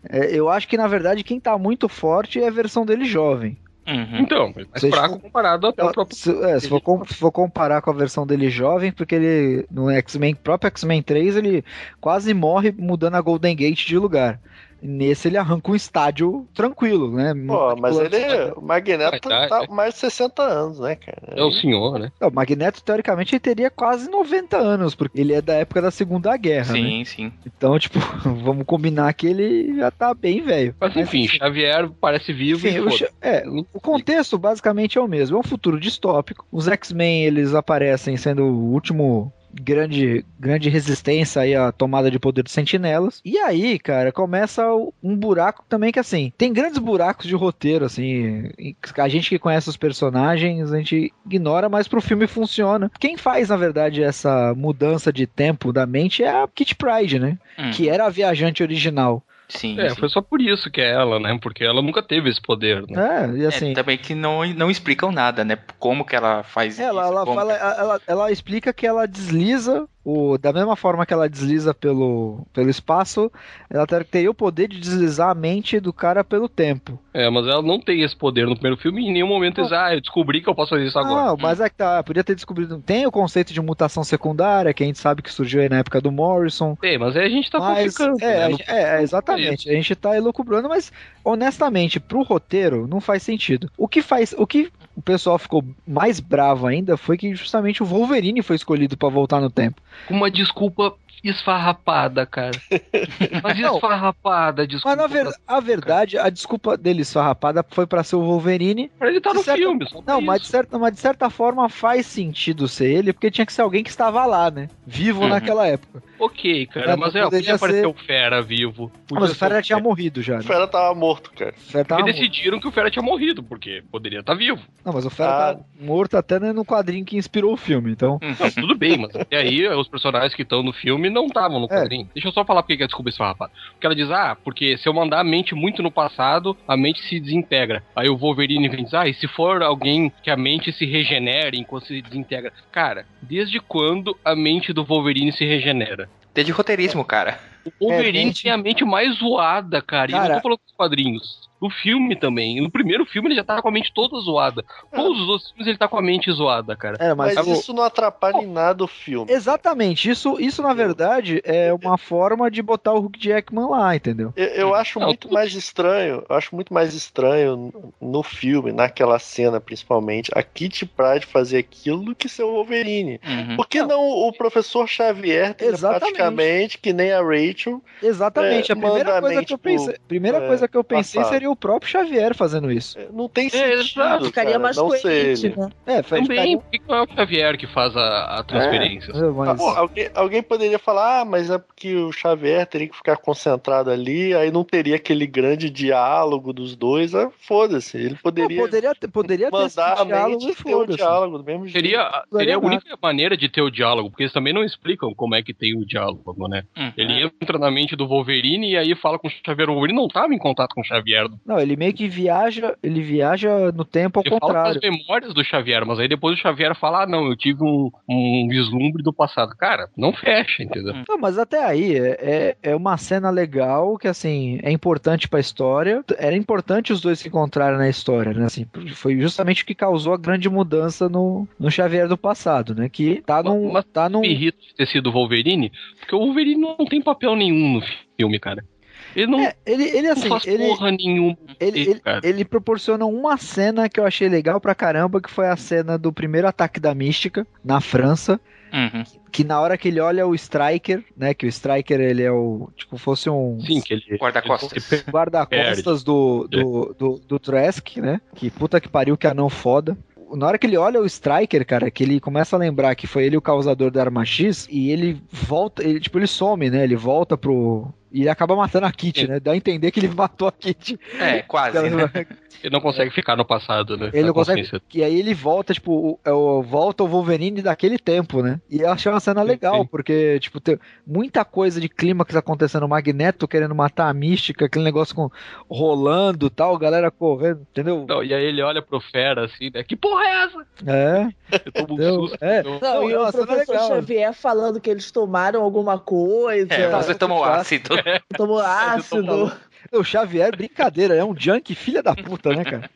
é, eu acho que, na verdade, quem tá muito forte é a versão dele jovem. Uhum. Então, ele mais Vocês fraco ficam- comparado até o próprio. se, é, se for, com- se for comparar com a versão dele jovem, porque ele, no X-Men, próprio X-Men 3, ele quase morre mudando a Golden Gate de lugar. Nesse ele arranca um estádio tranquilo, né? Pô, mas ele, é o Magneto Vai, tá vai. mais de 60 anos, né, cara? É o senhor, né? Não, o Magneto, teoricamente, ele teria quase 90 anos, porque ele é da época da Segunda Guerra, né? Sim, sim. Então, tipo, vamos combinar que ele já tá bem velho. Mas enfim, Xavier parece vivo Enfim, e o, é, o contexto basicamente é o mesmo. É um futuro distópico. Os X-Men eles aparecem sendo o último grande grande resistência aí à tomada de poder dos sentinelas. E aí, cara, começa um buraco também que assim, tem grandes buracos de roteiro assim, a gente que conhece os personagens, a gente ignora, mas pro filme funciona. Quem faz, na verdade, essa mudança de tempo da mente é a Kit Pride, né? Hum, Que era a viajante original. Sim, É, sim. foi só por isso que é ela, né? Porque ela nunca teve esse poder, né? É, e assim, É, também que não, não explicam nada, né? Como que ela faz Ela, isso. ela, fala, que- ela, ela explica que ela desliza o, da mesma forma que ela desliza pelo, pelo espaço, ela ter- teria o poder de deslizar a mente do cara pelo tempo. É, mas ela não tem esse poder no primeiro filme e em nenhum momento diz, ah, eu descobri que eu posso fazer isso agora. Não, mas é que tá, podia ter descobrido. Tem o conceito de mutação secundária, que a gente sabe que surgiu aí na época do Morrison. Tem, mas aí a gente tá mas, complicando. é, né? Não- gente- é, exatamente. A gente tá elucubrando, mas honestamente, pro roteiro, não faz sentido. O que faz. O que o pessoal ficou mais bravo ainda foi que justamente o Wolverine foi escolhido pra voltar no tempo. Uma desculpa esfarrapada, cara. Mas Não. esfarrapada, desculpa. Mas na ver- a verdade, a desculpa dele esfarrapada foi pra ser o Wolverine. Pra ele tá no certa- filme, só Não, mas de, certa, mas de certa forma faz sentido ser ele, porque tinha que ser alguém que estava lá, né? Vivo Uhum. naquela época. Ok, cara, mas não é, podia aparecer ser- o Fera vivo. Ah, Podia mas o Fera já tinha morrido já. O Né? Fera tava morto, cara. O Fera tava E morto. decidiram que o Fera tinha morrido, porque poderia estar vivo. Não, mas o Fera Ah. tá morto até né, no quadrinho que inspirou o filme, então. Não, tudo bem, mas até aí os personagens que estão no filme não estavam no É. quadrinho. Deixa eu só falar porque que é desculpa esse rapaz. Porque ela diz, ah, porque se eu mandar a mente muito no passado, a mente se desintegra. Aí o Wolverine vem dizer, ah, e se for alguém que a mente se regenere enquanto se desintegra? Cara, desde quando a mente do Wolverine se regenera? Desde roteirismo, cara. O Wolverine É, mente- tem a mente mais zoada, cara. E eu Cara- não tô falando dos quadrinhos. No filme também. No primeiro filme ele já tava com a mente toda zoada. Todos os outros filmes ele tá com a mente zoada, cara. É, mas, Mas o- isso não atrapalha em nada o filme. Exatamente, isso, isso na verdade é uma forma de botar o Hugh Jackman lá, entendeu? Eu, eu acho Não, muito tudo- mais estranho, eu acho muito mais estranho no filme, naquela cena principalmente, a Kitty Pryde fazer aquilo do que ser o Wolverine. Uhum. Por que não, o professor Xavier praticamente que nem a Rachel? Exatamente, É, a primeira coisa mente que eu pensei, primeira é, coisa que eu pensei passado. seria o próprio Xavier fazendo isso. Não tem É, sentido, exato. Ficaria cara, mais não coerente, né? É, faz Também, por que não é o Xavier que faz a, a transferência? É, mas- Pô, alguém, alguém poderia falar, ah, mas é porque o Xavier teria que ficar concentrado ali, aí não teria aquele grande diálogo dos dois. Ah, foda-se, ele Não, poderia, poderia, ter- poderia ter mandar esse a diálogo mente e ter o foda-se. diálogo do mesmo jeito. Seria, Não seria a única maneira de ter o diálogo, porque eles também não explicam como é que tem o diálogo, né? Uhum. Ele entra na mente do Wolverine e aí fala com o Xavier. O Wolverine não tava em contato com o Xavier. Não, ele meio que viaja, ele viaja no tempo ao Ele fala contrário. com as memórias do Xavier, mas aí depois o Xavier fala: ah, não, eu tive um, um vislumbre do passado. Cara, não fecha, entendeu? Não, mas até aí é, é, é uma cena legal que assim é importante pra história. Era importante os dois se encontrarem na história, né? Assim, foi justamente o que causou a grande mudança no, no Xavier do passado, né? Que tá num, Mas tá num Me irrita de ter sido o Wolverine, porque o Wolverine não tem papel nenhum no filme, cara. Ele não, é, ele, ele não assim, faz ele, porra nenhuma. ele, ele, ele proporciona uma cena que eu achei legal pra caramba, que foi a cena do primeiro ataque da Mística na França. Uhum. Que na hora que ele olha o Striker, né? Que o Striker ele é o. Tipo, fosse um. Sim, que ele. Guarda-costas. ele- guarda-costas do, do, do, do Trask, né? Que puta que pariu, que anão foda. Na hora que ele olha o Striker, cara, que ele começa a lembrar que foi ele o causador da arma X, e ele volta, ele, tipo, ele some, né? Ele volta pro. E ele acaba matando a Kitty, Sim. né? Dá a entender que ele matou a Kitty. É, quase, né? Ele não consegue ficar no passado, né? Ele Na não consegue. E aí ele volta, tipo, o, é o- volta o Wolverine daquele tempo, né? E eu achei uma cena legal, sim. porque, tipo, tem muita coisa de clímax acontecendo, o Magneto querendo matar a mística, aquele negócio com rolando tal, galera correndo, entendeu? Não, e aí ele olha pro Fera assim, né? Que porra é essa? É, Eu tomo um Entendeu? susto. É. então. Não, Não, e o é professor legal. Xavier falando que eles tomaram alguma coisa, É, você tomou ácido. tomou ácido. o Xavier, brincadeira, é um junk filha da puta, né, cara?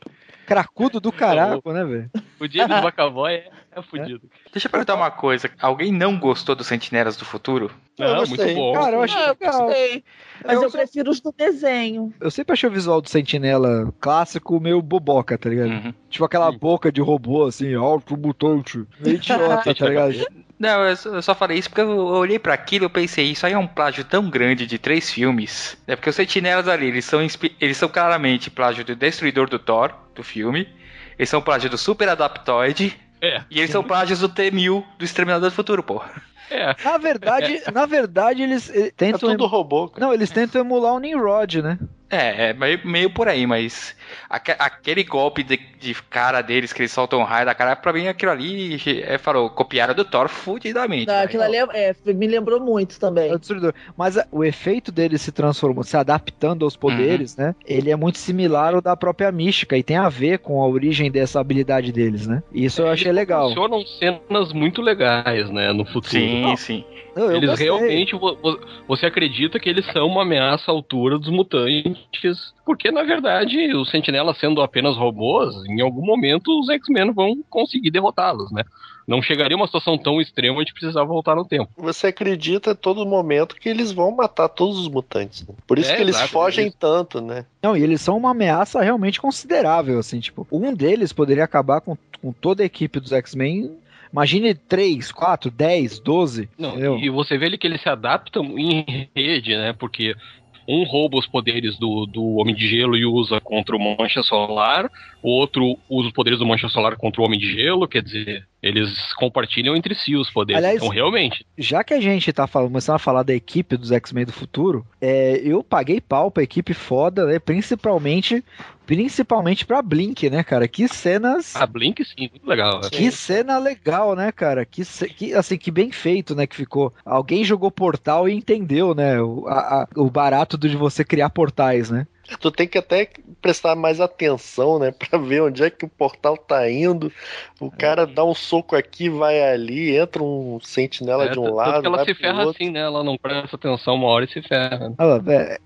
Cracudo do caraco, né, velho? O James McAvoy é, é fudido. Deixa eu perguntar uma coisa. Alguém não gostou dos Sentinelas do Futuro? Eu Não, muito bom. Cara, eu achei Ah, eu legal. gostei. Mas eu, Eu prefiro os do desenho. Eu sempre achei o visual do Sentinela clássico meio boboca, tá ligado? Uhum. Tipo aquela Sim. boca de robô, assim, alto mutante. Meio idiota, tá ligado? Não, eu só, eu falei isso porque eu olhei pra aquilo e eu pensei, isso aí é um plágio tão grande de três filmes. É porque os Sentinelas ali, eles são, eles são claramente plágio do Destruidor do Thor, do filme. Eles são plágio do Super Adaptoid. É, E eles são plágios do T-1000 do Exterminador do Futuro, pô. é. Na verdade, na verdade, eles eh, É tentam. tudo robô, cara. Não, eles tentam emular o Nimrod, né? É, é meio, meio por aí, mas aque- aquele golpe de, de cara deles que eles soltam um raio da cara, pra mim aquilo ali é, falou, copiaram do Thor fudidamente. Não, velho. aquilo ali é, é, me lembrou muito É também. o destruidor. Mas a- o efeito dele se transformando, se adaptando aos poderes, né? Ele é muito similar ao da própria mística e tem a ver com a origem dessa habilidade deles, né? Isso eu achei Eles legal. Funcionam cenas muito legais, né, no futuro. Sim, Não, sim. Não, Eles gostei. realmente, vo- vo- você acredita que eles são uma ameaça à altura dos mutantes, porque na verdade os sentinelas sendo apenas robôs, em algum momento os X-Men vão conseguir derrotá-los, né? Não chegaria uma situação tão extrema de precisar voltar no tempo. Você acredita a todo momento que eles vão matar todos os mutantes. né? Por isso É, que eles exato, fogem tanto, né? Não, e eles são uma ameaça realmente considerável, assim, tipo, um deles poderia acabar com, com toda a equipe dos X-Men. Imagine 3, 4, 10, 12. Não, entendeu? e você vê ele que eles se adaptam em rede, né? Porque um rouba os poderes do, do Homem de Gelo e usa contra o Mancha Solar, o outro usa os poderes do Mancha Solar contra o Homem de Gelo, quer dizer, Eles compartilham entre si os poderes. Aliás- então, realmente. Já que a gente tá falando, começando a falar da equipe dos X-Men do futuro, é, eu paguei pau pra equipe foda, né? Principalmente, principalmente pra Blink, né, cara? Que cenas. A Blink, sim, muito legal. né? Que cena legal, né, cara? Que, ce- que, assim, que bem feito, né, que ficou. Alguém jogou portal e entendeu, né, o, a- a- o barato de você criar portais, né? Tu tem que até prestar mais atenção, né? Pra ver onde é que o portal tá indo. O cara dá um soco aqui, vai ali, entra um sentinela É, de um lado. que ela vai se pro ferra outro. assim, né? Ela não presta atenção uma hora e se ferra. Ah, é,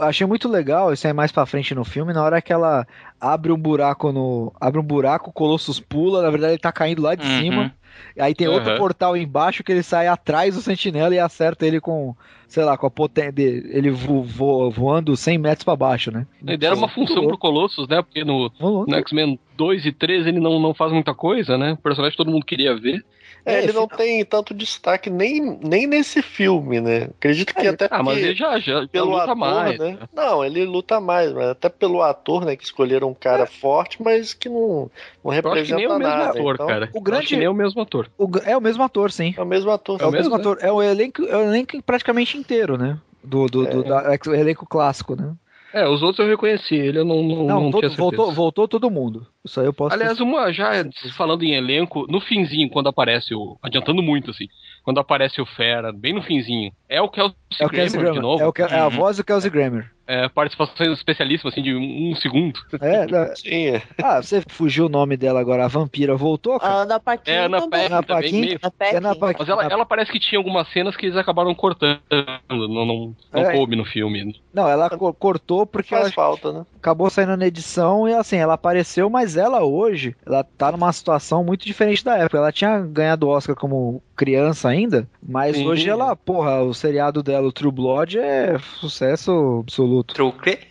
achei muito legal, isso aí mais pra frente no filme, na hora que ela abre um buraco no. Abre um buraco, o Colossus pula, na verdade ele tá caindo lá de Uhum. cima. Aí tem outro Aham. portal embaixo que ele sai atrás do sentinela e acerta ele com, sei lá, com a potência dele, ele vo, vo- voando 100 metros pra baixo, né? E deram uma função pro Colossus, né? Porque no, no X-Men 2 e 3 ele não, não faz muita coisa, né? O personagem todo mundo queria ver. É, ele não tem tanto destaque nem, nem nesse filme, né? Acredito que até Ah, mas ele já, já, já pelo luta ator, mais. né? Não, ele luta mais, mas até pelo ator, né? Que escolheram um cara forte, mas que não, não Eu acho que representa nem é o mesmo nada. ator, então- cara. O grande- acho que nem é o mesmo ator. O é o mesmo ator, sim. É o mesmo ator. É o É mesmo ator. É o elenco, é o elenco praticamente inteiro, né? Do, do, do- É. da- o elenco clássico, né? É, os outros eu reconheci, ele eu não, não, Não, não todo- tinha certeza. voltou, voltou todo mundo. Isso aí eu posso. Aliás, uma já falando em elenco, no finzinho, quando aparece o. Adiantando muito, assim. Quando aparece o Fera, bem no finzinho, é o Kelsey é o Kelsey Grammer de Grammer. novo. É, o, Ke- é a Uhum. voz do Kelsey Grammer. É, participação especialíssima, assim, de um, um segundo. É, da- Sim, é. ah, você fugiu o nome dela agora. A vampira voltou, cara? A Ana Paquin É, Ana. Paquin Ana Paquin? Ana Paquin. Mas ela, ela parece que tinha algumas cenas que eles acabaram cortando. Não, não, não É. coube no filme. Não, ela co- cortou porque Faz ela falta, né? Acabou saindo na edição e assim, ela apareceu, mas ela hoje, ela tá numa situação muito diferente da época. Ela tinha ganhado o Oscar como criança ainda, mas Sim. hoje ela, porra, o seriado dela, o True Blood, é sucesso absoluto. Truque.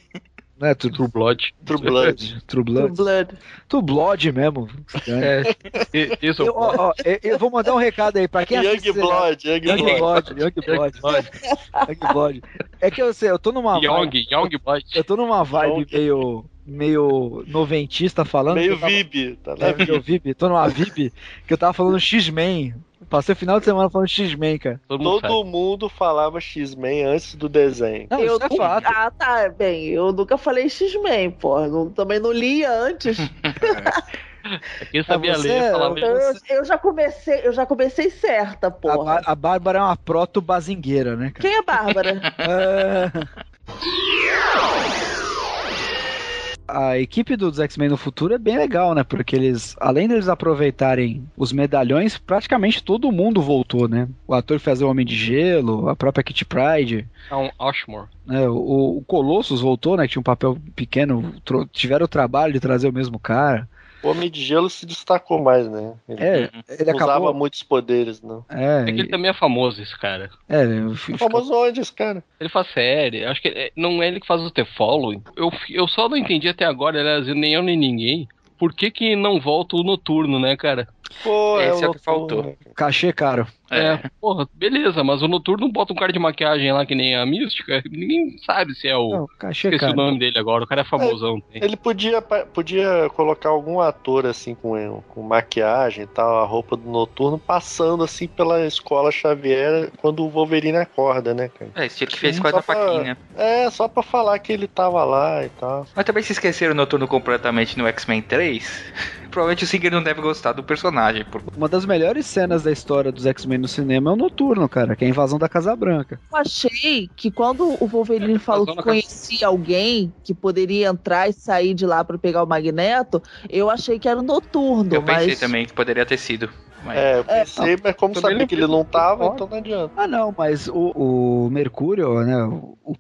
Né? True, True Blood. True Blood. True True Blood. Blood. True Blood mesmo. É, e- isso Eu, ó, ó, eu- vou mandar um recado aí pra quem Young. Blood, Young Young Blood. Blood, Young Blood, Young Blood. É que eu sei, eu tô numa Young, vibe, Young Blood. eu tô numa vibe Young. meio meio noventista falando. Meio tava- Vib, tá É, meio VIP, tô numa VIP que eu tava falando X-Men. Passei o final de semana falando X-Men, cara. Todo mundo Todo mundo falava X-Men antes do desenho. Não, eu isso é nunca- fato. Ah, tá, bem, eu nunca falei X-Men, pô. não- também não lia antes. sabe. Quem sabia você- ler, falava eu- eu, eu já comecei, eu já comecei certa, A, porra. Bá- a Bárbara é uma proto-bazingueira, né, cara? Quem é Bárbara? É. A equipe dos X-Men no futuro é bem legal, né? Porque eles, além deles aproveitarem os medalhões, praticamente todo mundo voltou, né? O ator que fazia o Homem de Gelo, a própria Kitty Pryde, É um Ashmore. né? O, o Colossus voltou, né? Que tinha um papel pequeno, tiveram o trabalho de trazer o mesmo cara. O Homem de Gelo se destacou mais, né? Ele É, ele não usava acabou. muitos poderes, não. É, É que ele também é famoso, esse cara. é, eu fi- Famoso onde esse cara? Ele faz série. Acho que não é ele que faz o The Following. Eu, eu só não entendi até agora, aliás, nem eu nem ninguém. Por que, que não volta o noturno, né, cara? Pô, Esse é o o que faltou. cachê caro. É. porra, beleza, mas o noturno bota um cara de maquiagem lá que nem a mística. Ninguém sabe se é o. Não, cachê Esqueci caro. o nome dele agora, o cara é famosão. tem. Ele podia, podia colocar algum ator assim com, com maquiagem e tal, a roupa do noturno, passando assim pela escola Xavier quando o Wolverine acorda, né, cara? É, estilo que fez com a pra- né? É, só pra falar que ele tava lá e tal. Mas também se esqueceram o Noturno completamente no X-Men 3. Provavelmente o Singer não deve gostar do personagem. Por... Uma das melhores cenas da história dos X-Men no cinema é o Noturno, cara, que é a invasão da Casa Branca. Eu achei que quando o Wolverine falou que conhecia alguém que poderia entrar e sair de lá pra pegar o Magneto, eu achei que era o Noturno, Eu pensei mas também que poderia ter sido. Mas... É, eu pensei, mas como sabia que ele não tava, então não adianta. Ah, não, mas o, o Mercúrio, né, o,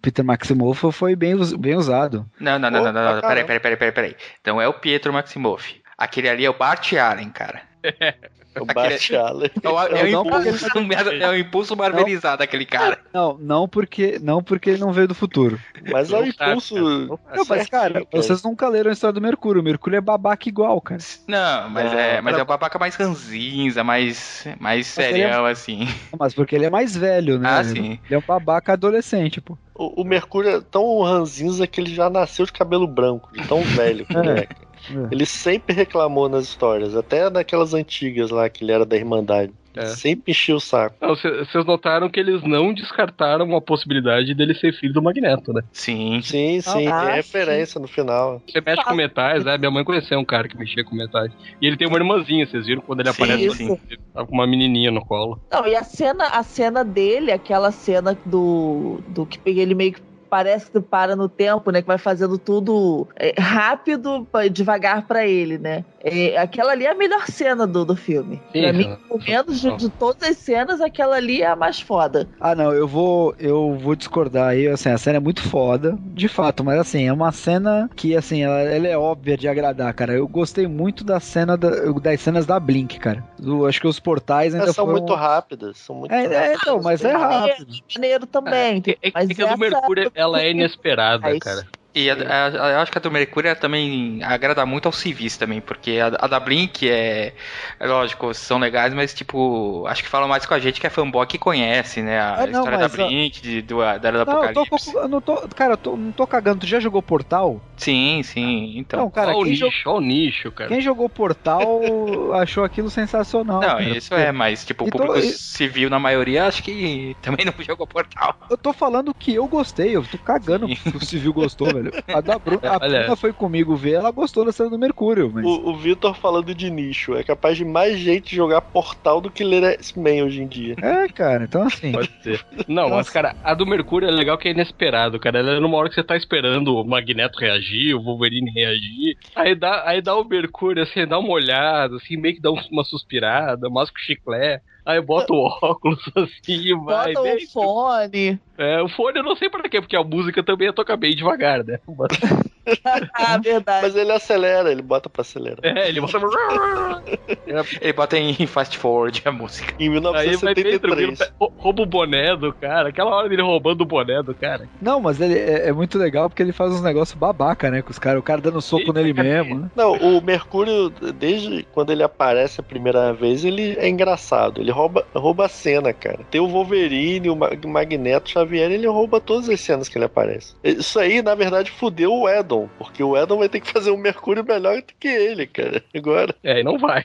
Peter Maximoff foi bem, bem usado. Não, não, não, não, não, não. Opa, Peraí, peraí, peraí, peraí, peraí. Então é o Pietro Maximoff. Aquele ali é o Bart Allen, cara. É o Bart Allen. É o, é Não, impulso, é o impulso marvelizado aquele cara. Não, não porque, não porque ele não veio do futuro. Mas é o impulso. Não, mas, cara, vocês nunca leram a história do Mercúrio. O Mercúrio é babaca igual, cara. Não, mas, Não, é, mas era- é o babaca mais ranzinza, mais, mais é- serião, assim. Mas porque ele é mais velho, né? Ah, sim. Ele é um babaca adolescente, pô. O, o Mercúrio é tão ranzinza que ele já nasceu de cabelo branco, de tão velho que ele é. É. Ele sempre reclamou nas histórias, até naquelas antigas lá que ele era da Irmandade. É. Sempre enchia o saco. Vocês notaram que eles não descartaram a possibilidade dele ser filho do Magneto, né? Sim. Sim, sim, Ah, tem referência no final. Você mexe com metais, né? Minha mãe conheceu um cara que mexia com metais. E ele tem uma irmãzinha, vocês viram quando ele Sim, aparece? sim. Ele tá com uma menininha no colo. Não, e a cena, a cena dele, aquela cena do, do que ele meio que parece que para no tempo, né? Que vai fazendo tudo é, rápido, devagar pra ele, né? É, aquela ali é a melhor cena do, do filme. Sim, pra mim, sim. pelo menos de, de todas as cenas, aquela ali é a mais foda. Ah, não, eu vou, eu vou discordar aí, assim, a cena é muito foda, de fato, mas assim, é uma cena que, assim, ela, ela é óbvia de agradar, cara. Eu gostei muito da cena, da- das cenas da Blink, cara. Do- acho que os portais ainda Elas são foram... muito rápidas, são muito É, é, rápidas. então, mas é rápido. Maneiro também. É, é, mas é que a do Mercúrio, ela é inesperada, cara. E a, a- eu acho que a do Mercúrio também agrada muito aos civis também, porque a, a da Blink é, é lógico, são legais, mas tipo, acho que falam mais com a gente que é fanboy que conhece, né? A É, não, história da Blink, de, do, da Era do Não, eu tô, Apocalipse. eu não tô, cara, eu tô- não tô cagando. Tu já jogou Portal? Sim, sim. Então. Não, cara, olha o quem, nicho, jo- olha o nicho, cara. quem jogou Portal achou aquilo sensacional. Não, cara, isso é, mas tipo, o Então, público e- civil na maioria acho que também não jogou Portal. Eu tô falando que eu gostei, eu tô cagando Sim. que o Civil gostou, velho. A, da Bruna, a. Bruna foi comigo ver, ela gostou da cena do Mercúrio, mas... O, o Vitor falando de nicho, é capaz de mais gente jogar Portal do que ler X-Men hoje em dia. É, cara, então assim... Pode ser. Não, mas, cara, a do Mercúrio é legal que é inesperado, cara. Ela é numa hora que você tá esperando o Magneto reagir, o Wolverine reagir. Aí dá, aí dá o Mercúrio, assim, dá uma olhada, assim, meio que dá um- uma suspirada, masca o chiclete. Aí bota o óculos assim e vai. Bota o fone. É, o fone eu não sei pra quê, porque a música também toca bem devagar, né? ah, verdade. Mas ele acelera, ele bota pra acelerar. É, ele bota. Ele bota em fast forward a música. Em Aí vai bem tranquilo, 1973. rou- rouba o boné do cara. Aquela hora dele roubando o boné do cara. Não, mas ele é, é muito legal porque ele faz uns negócios babaca, né? Com os caras, o cara dando soco Sim, nele mesmo, né? Não, o Mercúrio, desde quando ele aparece a primeira vez, ele é engraçado. Ele rouba, rouba a cena, cara. Tem o Wolverine, o Ma- Magneto, o Xavier, ele rouba todas as cenas que ele aparece. Isso aí, na verdade, fudeu o Edon, porque o Edon vai ter que fazer um Mercúrio melhor do que ele, cara. Agora. É, e não vai.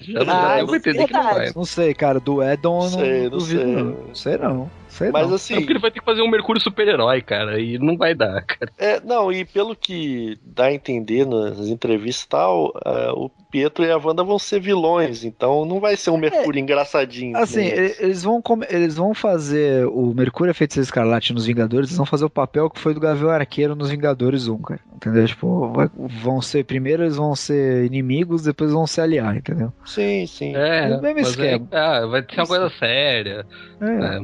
Já, Ah, já eu vou entender que não vai. Não sei, cara, do Edon eu não, Sei, não duvido, sei. não. Não sei não. Sei Mas não. É assim, porque ele vai ter que fazer um Mercúrio super-herói, cara, e não vai dar, cara. é, não, e pelo que dá a entender nas entrevistas e tal, ah, o Pietro e a Wanda vão ser vilões, então não vai ser um Mercúrio engraçadinho. Assim, né? ele- eles vão, eles vão fazer o Mercúrio é Feiticeiro Escarlate nos Vingadores, eles vão fazer o papel que foi do Gavião Arqueiro nos Vingadores 1, cara. Entendeu? Tipo, vai- vão ser, primeiro eles vão ser inimigos, depois vão se aliar, entendeu? Sim, sim. É, o mesmo mas esquema. é- ah, vai ser uma coisa séria. É, É,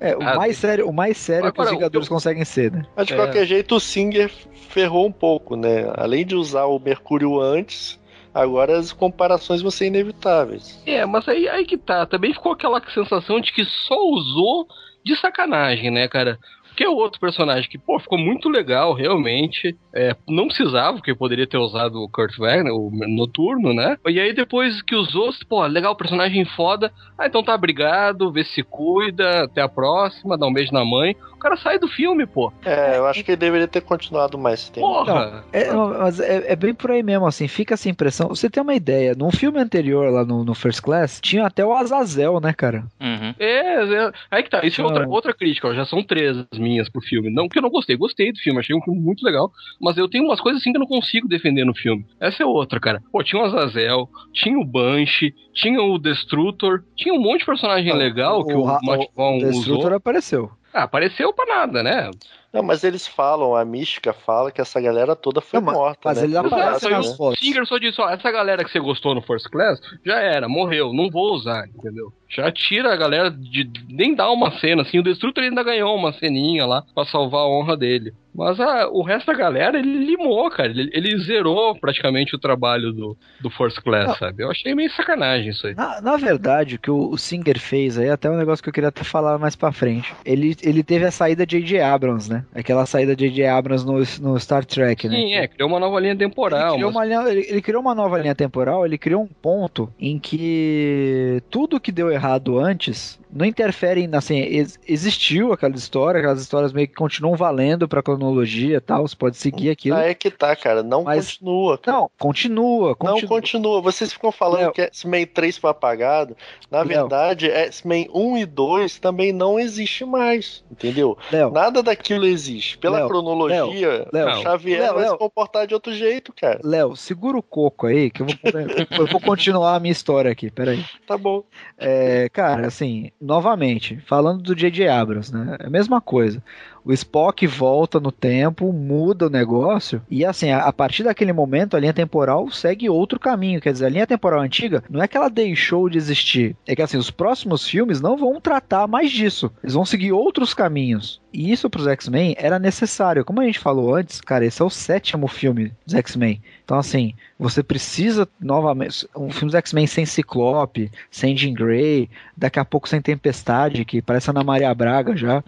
é, o mais sério, o mais sério que os Agora, Vingadores eu- conseguem ser, né? Mas de É. qualquer jeito, o Singer ferrou um pouco, né? Além de usar o Mercúrio antes, agora as comparações vão ser inevitáveis. É, mas aí, aí que tá. Também ficou aquela sensação de que só usou de sacanagem, né, cara? É outro personagem que, pô, ficou muito legal, realmente. É, não precisava, porque poderia ter usado o Kurt Wagner, o Noturno, né? E aí depois que usou, pô, legal, personagem foda. Ah, então tá, obrigado, vê se cuida, até a próxima, dá um beijo na mãe. O cara sai do filme, pô. É, eu acho que ele deveria ter continuado mais tempo. Porra! É, mas é, é bem por aí mesmo, assim, fica essa impressão. Você tem uma ideia, num filme anterior lá no, no First Class, tinha até o Azazel, né, cara? Uhum. É, é, aí que tá. Isso é outra, outra crítica, ó, já são três as minhas pro filme. Não que eu não gostei, gostei do filme, achei um filme muito legal, mas eu tenho umas coisas assim que eu não consigo defender no filme. Essa é outra, cara. Pô, tinha o Azazel, tinha o Banshee, tinha o Destrutor, tinha um monte de personagem Não, legal que o, Ra- Matt Vaughn o Destrutor usou. apareceu. Ah, apareceu pra nada, né? Não, mas eles falam, a mística fala que essa galera toda foi Não, morta. mas né? ele aparece Exato, nas o fotos. Singer só disse, ó, essa galera que você gostou no First Class, já era, morreu, não vou usar, entendeu? Já tira a galera de. Nem dá uma cena, assim, o Destrutor ainda ganhou uma ceninha lá pra salvar a honra dele. Mas ah, o resto da galera, ele limou, cara. Ele, ele zerou praticamente o trabalho do, do First Class, Não. sabe? Eu achei meio sacanagem isso aí. Na, na verdade, o que o, o Singer fez aí, até um negócio que eu queria até falar mais pra frente. Ele, ele teve a saída de J.J. Abrams, né? Aquela saída de J.J. Abrams no, no Star Trek, né? Sim, é, criou uma nova linha temporal. Ele criou, mas- linha, ele, ele criou uma nova linha temporal, ele criou um ponto em que tudo que deu errado antes não interfere em, assim, ex- existiu aquela história, aquelas histórias meio que continuam valendo pra cronologia e tal, você pode seguir aquilo. Ah, é que tá, cara. Não Mas- continua. cara. Não, continua, Não continua. continua. Vocês ficam falando Léo. que X-Men 3 foi apagado. Na Léo. verdade, X-Men 1 e 2 também não existe mais. Entendeu? Léo, Nada daquilo existe. Pela cronologia, Léo, Xavier Léo, vai se comportar de outro jeito, cara. Léo, segura o coco aí, que eu vou, eu vou continuar a minha história aqui, peraí. Tá bom. É, cara, assim, novamente, falando do J.J. Abrams, né? É a mesma coisa. O Spock volta no tempo, muda o negócio, e assim, a, a partir daquele momento, a linha temporal segue outro caminho. Quer dizer, a linha temporal antiga não é que ela deixou de existir, é que assim, os próximos filmes não vão tratar mais disso. Eles vão seguir outros caminhos. E isso pros X-Men era necessário. Como a gente falou antes, cara, esse é o sétimo filme dos X-Men. Então, assim, você precisa novamente. Um filme dos X-Men sem Ciclope, sem Jean Grey, daqui a pouco sem Tempestade, que parece a Ana Maria Braga já.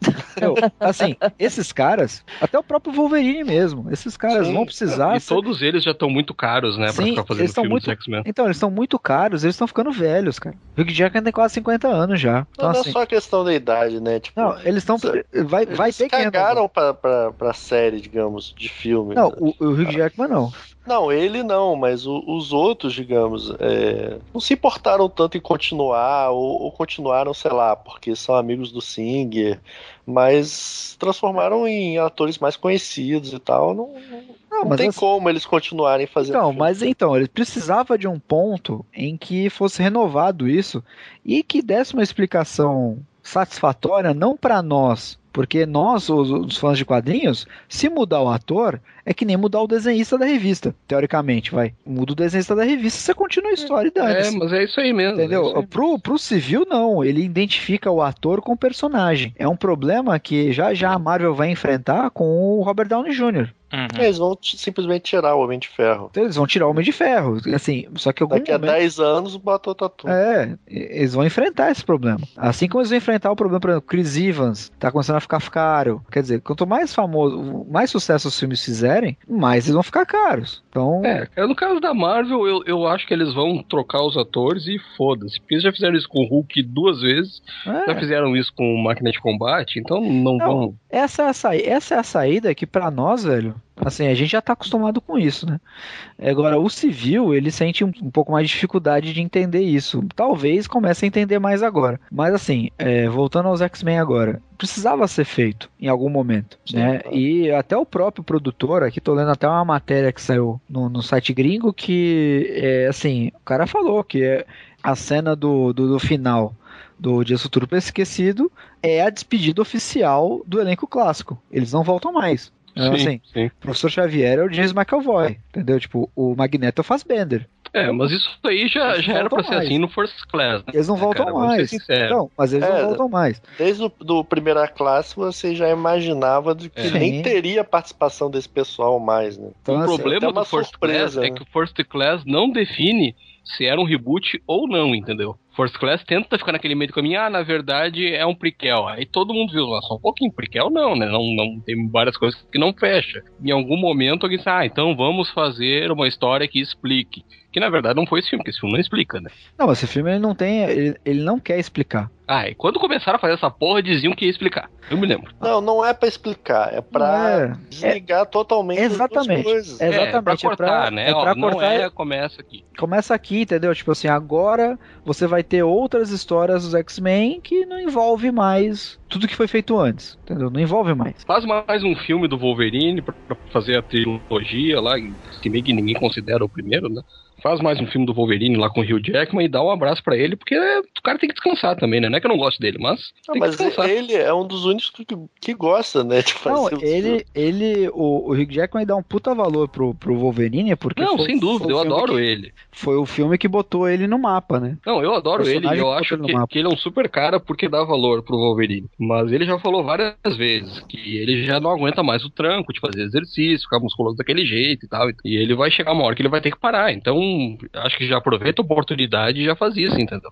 Meu, assim, esses caras, até o próprio Wolverine mesmo, esses caras Sim. vão precisar. E ser- todos eles já estão muito caros, né? Pra Sim, ficar fazendo filme muito- dos X-Men. Então, eles estão muito caros, eles estão ficando velhos, cara. O Hugh Jackman tem quase 50 anos já. Então, Não, não assim. é só questão da idade, né? Tipo, Não, eles estão. Vai, vai eles ter que cagaram pra, pra, pra série, digamos, de filme. Não, né? o, o Hugh Jackman não. Não, ele não, mas o- os outros, digamos, é, não se importaram tanto em continuar, ou, ou continuaram, sei lá, porque são amigos do Singer, mas transformaram em atores mais conhecidos e tal. Não, Não, não tem assim- como eles continuarem fazendo. Então, filme. mas então, ele precisava de um ponto em que fosse renovado isso e que desse uma explicação satisfatória, não para nós, porque nós, os, os fãs de quadrinhos, se mudar o ator, é que nem mudar o desenhista da revista, teoricamente, vai. Muda o desenhista da revista, você continua a história e É, mas é isso aí mesmo. é Entendeu? aí. Pro, pro civil, não. Ele identifica o ator com o personagem. É um problema que já já a Marvel vai enfrentar com o Robert Downey Jr. Uhum. Eles vão simplesmente tirar o Homem de Ferro. Então eles vão tirar o Homem de Ferro. Assim, só que algum Daqui a momento... 10 anos, o tatu. É, eles vão enfrentar esse problema. Assim como eles vão enfrentar o problema, por exemplo, Chris Evans tá começando a ficar caro. Quer dizer, quanto mais famoso, mais sucesso os filmes fizerem, mais eles vão ficar caros. Então, É, cara, no caso da Marvel, eu, eu acho que eles vão trocar os atores e foda-se. Porque eles já fizeram isso com o Hulk duas vezes, é. já fizeram isso com o Máquina de Combate, então não, Não. vão. Essa é a saída, essa é a saída que pra nós, velho, assim, a gente já tá acostumado com isso, né? Agora, o civil, ele sente um, um pouco mais de dificuldade de entender isso. Talvez comece a entender mais agora. Mas assim, é, voltando aos X-Men agora, precisava ser feito em algum momento, Sim, né? claro. E até o próprio produtor, aqui tô lendo até uma matéria que saiu no, no site gringo que, é, assim, o cara falou que é a cena do, do, do final do Dia Futuro Esquecido é a despedida oficial do elenco clássico. Eles não voltam mais. Então, sim, assim, sim. o professor Xavier é o James McAvoy, entendeu? Tipo, o Magneto é o Fassbender. É, mas isso aí já, já era pra ser mais. assim no First Class. Né? Eles não É, voltam cara, ser mais. Não, mas eles É, não voltam mais. Desde o do primeira classe, você já imaginava que É. nem Sim. teria participação desse pessoal mais, né? Então, o assim, problema do First surpresa, Class é né? que o First Class não define se era um reboot ou não, entendeu? First Class tenta ficar naquele meio do caminho, ah, na verdade é um prequel. Aí todo mundo viu, só um pouquinho, prequel não, né? Não, não tem várias coisas que não fecha. Em algum momento alguém disse, ah, então vamos fazer uma história que explique. Que na verdade não foi esse filme, porque esse filme não explica, né? Não, esse filme ele não tem. Ele, ele não quer explicar. Ah, e quando começaram a fazer essa porra, diziam que ia explicar. Eu me lembro. Não, não é pra explicar, é pra É, desligar totalmente as duas Exatamente. coisas. É. Exatamente, É, pra é pra- cortar, né? é Ó, pra não cortar- é, começa aqui. Começa aqui, entendeu? Tipo assim, agora você vai ter outras histórias dos X-Men que não envolve mais tudo que foi feito antes, entendeu? Não envolve mais. Faz mais um filme do Wolverine pra, pra fazer a trilogia lá, que meio que ninguém considera o primeiro, né? Faz mais um filme do Wolverine lá com o Hugh Jackman e dá um abraço pra ele, porque o cara tem que descansar também, né? Não é que eu não gosto dele, mas Não, que mas descansar. ele é um dos únicos que, que gosta, né, de fazer Não, ele, ele o, o Hugh Jackman dá um puta valor pro, pro Wolverine, porque Não, foi- sem dúvida, eu adoro que- ele. Foi o filme que botou ele no mapa, né? Não, eu adoro ele e eu acho que, que ele é um super cara porque dá valor pro Wolverine. Mas ele já falou várias vezes que ele já não aguenta mais o tranco de fazer exercício, ficar musculoso daquele jeito e tal. E ele vai chegar uma hora que ele vai ter que parar. Então, acho que já aproveita a oportunidade e já faz isso, entendeu?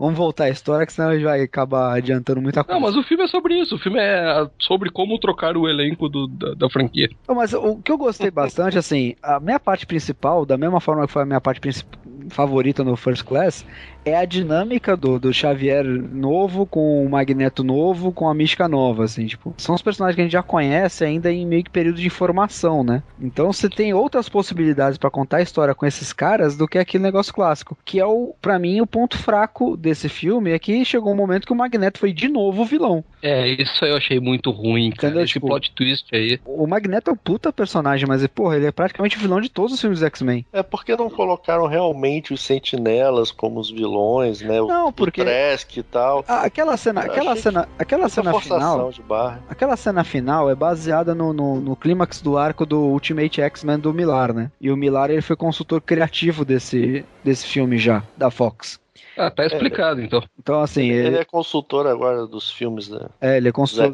Vamos voltar à história, que senão a gente vai acabar adiantando muita coisa. Não, mas o filme é sobre isso. O filme é sobre como trocar o elenco do- da, da franquia. Não, mas o que eu gostei bastante, assim, a minha parte principal, da mesma forma que foi a minha parte principal, favorita no First Class é a dinâmica do, do Xavier novo com o Magneto novo com a Mística nova, assim, tipo, são os personagens que a gente já conhece ainda em meio que período de informação, né? Então você tem outras possibilidades para contar a história com esses caras do que aquele negócio clássico, que é o, para mim, o ponto fraco desse filme é que chegou um momento que o Magneto foi de novo o vilão. É, isso eu achei muito ruim, cara. Entendeu? Esse Tipo, plot twist aí. O Magneto é um puta personagem, mas, porra, ele é praticamente o vilão de todos os filmes do X-Men. É porque não colocaram realmente os sentinelas como os vilões, né? O, Não, porque- o Trask e tal. Ah, aquela cena, aquela cena, aquela cena final, de barra. aquela cena final é baseada no, no, no clímax do arco do Ultimate X-Men do Millar, né? E o Millar ele foi consultor criativo desse, desse filme já da Fox. Ah, tá explicado, então. Então assim, Ele ele, é consultor agora dos filmes né, é, ele é consultor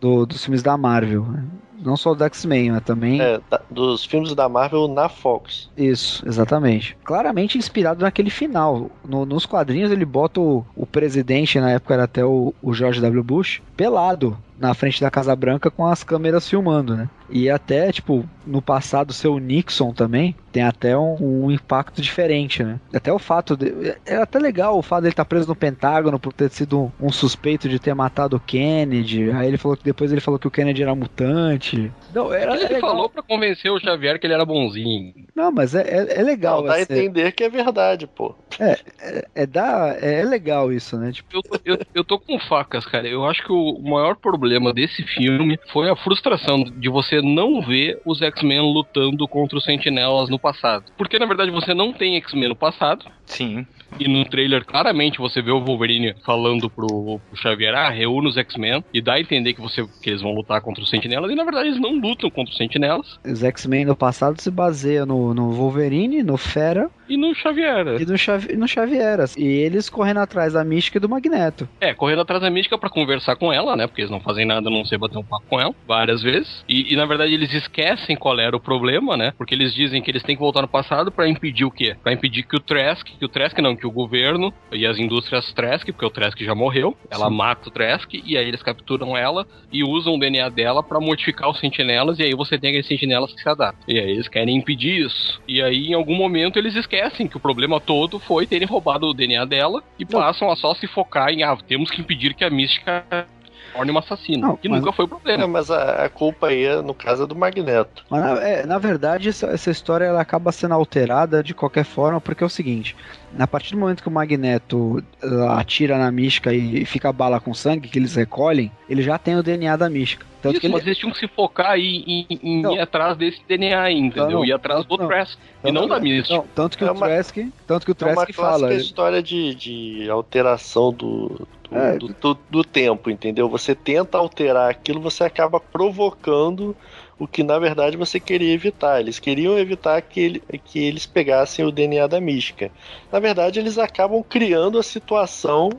do- dos filmes da Marvel, né? Não só do X-Men, mas também É, da- dos filmes da Marvel na Fox. Isso, exatamente. Claramente inspirado naquele final. No- nos quadrinhos ele bota o, o presidente, na época era até o, o George W. Bush, pelado na frente da Casa Branca com as câmeras filmando, né? E até, tipo, no passado ser o Nixon também, tem até um, um impacto diferente, né? Até o fato de. É até legal o fato dele estar preso no Pentágono por ter sido um suspeito de ter matado o Kennedy. Aí ele falou que depois ele falou que o Kennedy era mutante. Não, era, Ele é legal. falou pra convencer o Xavier que ele era bonzinho. Não, mas é, é, é legal. Não, dá a entender que é verdade, pô. É, dá, é, é legal isso, né? Tipo, Eu, tô- eu, eu tô com facas, cara. Eu acho que o maior problema desse filme foi a frustração de você não ver os X-Men lutando contra os Sentinelas no passado. Porque, na verdade, você não tem X-Men no passado. Sim. E no trailer, claramente, você vê o Wolverine falando pro, pro Xavier, ah, reúne os X-Men. E dá a entender que, você, que eles vão lutar contra os Sentinelas. E, na verdade, eles não lutam contra os Sentinelas. os X-Men no passado se baseia no, no Wolverine, no Fera E no Xavier. e no, Xavi, no Xavieras. E eles correndo atrás da Mística e do Magneto. É, correndo atrás da mística pra conversar com ela, né? Porque eles não fazem nada a não ser bater um papo com ela várias vezes. E, e, na verdade eles esquecem qual era o problema, né? Porque eles dizem que eles têm que voltar no passado pra impedir o quê? Pra impedir que o Trask, que o Trask não, que o governo e as indústrias Trask, porque o Trask já morreu, ela mata o Trask e aí eles capturam ela e usam o DNA dela pra modificar os sentinelas e aí você tem aqueles sentinelas que se adaptam. E aí eles querem impedir isso. E aí em algum momento eles esquecem que o problema todo foi terem roubado o DNA dela e passam a só se focar em, ah, temos que impedir que a mística torne uma assassina. Não, que mas- nunca foi o É, problema. mas a, a culpa aí, é, no caso, é do Magneto. Mas na, é, na verdade, essa, essa história ela acaba sendo alterada de qualquer forma, porque é o seguinte: a partir do momento que o Magneto ah, atira na mística e, e fica a bala com sangue, que eles recolhem, ele já tem o DNA da mística. Tanto Isso, que ele, mas eles tinham que se focar aí em, em Não. ir atrás desse DNA aí, entendeu? Não, não. ir atrás do Não. Trask e não da mística. Não, tanto que É o uma- Trask, tanto que o É uma Trask clássica fala. história de, de alteração do, do, É. do, do- do tempo, entendeu? Você tenta alterar aquilo, você acaba provocando o que na verdade você queria evitar. Eles queriam evitar que, ele, que eles pegassem o DNA da mística. Na verdade, eles acabam criando a situação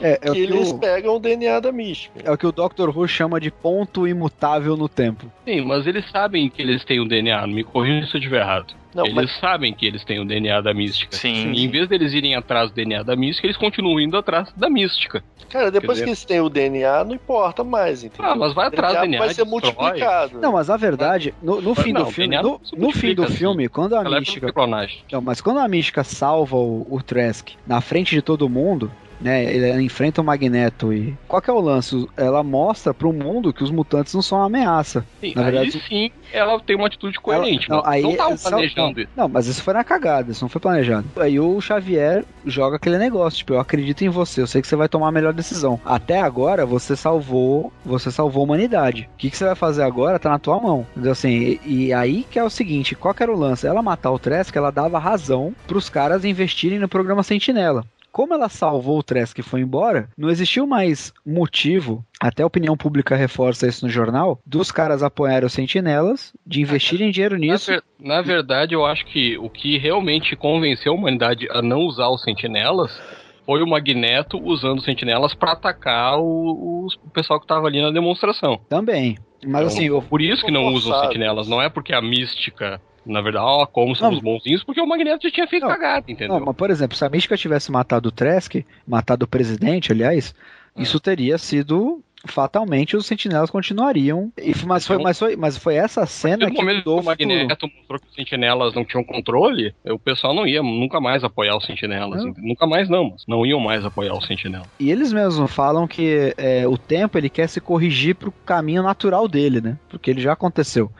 É, é que que eles o, pegam o DNA da mística. é o que o Dr. Who chama de ponto imutável no tempo. Sim, mas eles sabem que eles têm o DNA, me corrija se eu estiver errado. Não, eles mas sabem que eles têm o DNA da mística. Sim. E em vez deles irem atrás do DNA da mística, eles continuam indo atrás da mística. Cara, depois Quer que eles têm o DNA, não importa mais, entendeu? Ah, mas vai atrás do DNA. vai ser multiplicado. Não, mas a verdade, no, no fim Não, do filme, no, no fim do filme, quando a é mística clonagem. Não, mas quando a mística salva o, o Trask na frente de todo mundo, né? Ele enfrenta o Magneto e. Qual que é o lance? Ela mostra pro mundo que os mutantes não são uma ameaça. Sim, Na aí verdade- sim ela tem uma atitude coerente. Ela- mas aí não tava é planejando não, isso. Não, mas isso foi na cagada, isso não foi planejado. Aí o Xavier joga aquele negócio, tipo, eu acredito em você, eu sei que você vai tomar a melhor decisão. Até agora você salvou, você salvou a humanidade. O que, que você vai fazer agora tá na tua mão. Entendeu? Assim, e, e aí que é o seguinte, qual que era o lance? Ela matar o Trask, ela dava razão pros caras investirem no programa Sentinela. Como ela salvou o Trask e foi embora, não existiu mais motivo, até a opinião pública reforça isso no jornal, dos caras apoiarem os sentinelas, de investirem dinheiro Na, nisso. ver- na verdade, eu acho que o que realmente convenceu a humanidade a não usar os sentinelas foi o Magneto usando os sentinelas pra atacar o, o pessoal que tava ali na demonstração. Também. Mas Então, assim, eu, por isso que não usam sentinelas, não é porque a mística, na verdade, ó, como somos bonzinhos, porque o Magneto já tinha feito Não. cagada, entendeu? Não, mas por exemplo, se a Mística tivesse matado o Trask, matado o presidente, aliás, É. isso teria sido fatalmente os sentinelas continuariam. E, mas, foi, mas, foi, mas foi essa cena que momento que mudou o Magneto mostrou que os sentinelas não tinham controle, o pessoal não ia nunca mais apoiar os sentinelas. Não. Nunca mais não, mas não iam mais apoiar os sentinelas. E eles mesmos falam que é, o tempo ele quer se corrigir pro caminho natural dele, né? Porque ele já aconteceu.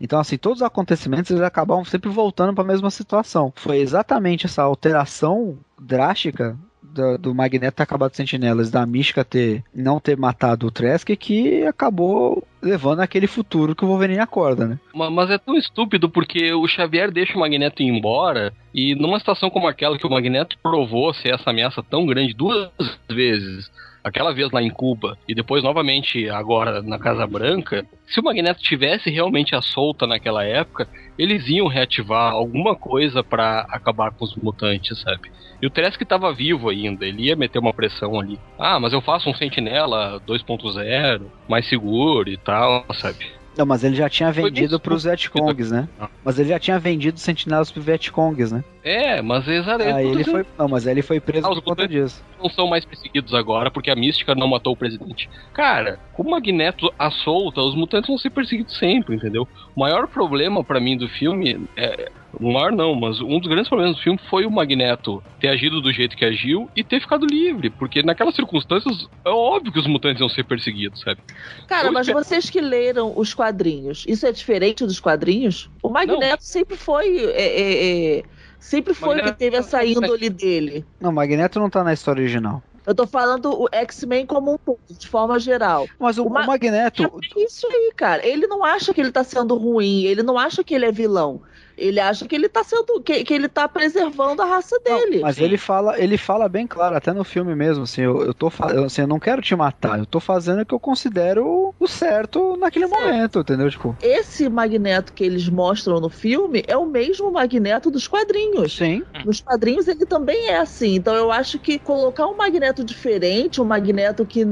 Então, assim, todos os acontecimentos eles acabam sempre voltando para a mesma situação. Foi exatamente essa alteração drástica do, do Magneto ter acabado sentinelas, da Mística ter não ter matado o Trask, que acabou levando aquele futuro que o Wolverine acorda, né? Ma- Mas é tão estúpido porque o Xavier deixa o Magneto ir embora e numa situação como aquela que o Magneto provou ser essa ameaça tão grande duas vezes, aquela vez lá em Cuba e depois novamente agora na Casa Branca, se o Magneto tivesse realmente a solta naquela época, eles iam reativar alguma coisa pra acabar com os mutantes, sabe? E o Trask tava vivo ainda, ele ia meter uma pressão ali. Ah, mas eu faço um Sentinela 2.0, mais seguro e tal, sabe? Não, mas ele já tinha Foi vendido bem pros Vietcongs, né? Ah. Mas ele já tinha vendido os sentinelas pros Vietcongs, né? É, mas exatamente. Aí ele foi. Não, mas aí ele foi preso Ah, os por conta disso. não são mais perseguidos agora porque a mística não matou o presidente. Cara, com o Magneto à solta, os mutantes vão ser perseguidos sempre, entendeu? O maior problema pra mim do filme é. O maior não, mas um dos grandes problemas do filme foi o Magneto ter agido do jeito que agiu e ter ficado livre, porque naquelas circunstâncias é óbvio que os mutantes iam ser perseguidos, sabe? Cara, Eu mas espero- vocês que leram os quadrinhos, isso é diferente dos quadrinhos? O Magneto sempre foi. é, é, é, sempre foi Magneto- que teve essa índole dele. Não, o Magneto não tá na história original. Eu tô falando o X-Men como um todo, de forma geral. Mas o, O Ma- o Magneto. É isso aí, cara. Ele não acha que ele tá sendo ruim, ele não acha que ele é vilão. Ele acha que ele tá sendo. que, que ele tá preservando a raça dele. Mas ele fala, ele fala bem claro, até no filme mesmo, assim, eu, eu tô eu, assim, eu não quero te matar, eu tô fazendo o que eu considero o certo naquele Certo. momento, entendeu? Tipo, Esse Magneto que eles mostram no filme é o mesmo Magneto dos quadrinhos. sim. Nos quadrinhos ele também é assim. Então eu acho que colocar um Magneto diferente, um Magneto que,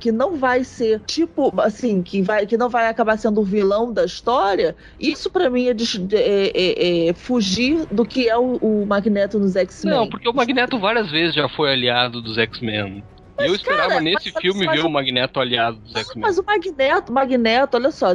que não vai ser tipo assim, que, vai, que não vai acabar sendo o vilão da história, isso pra mim é, des- é- é- é fugir do que é o, o Magneto nos X-Men. Não, porque o Magneto várias vezes já foi aliado dos X-Men. E eu esperava cara, nesse mas- filme mas ver o- Magneto aliado dos X-Men. Mas o Magneto, Magneto, olha só,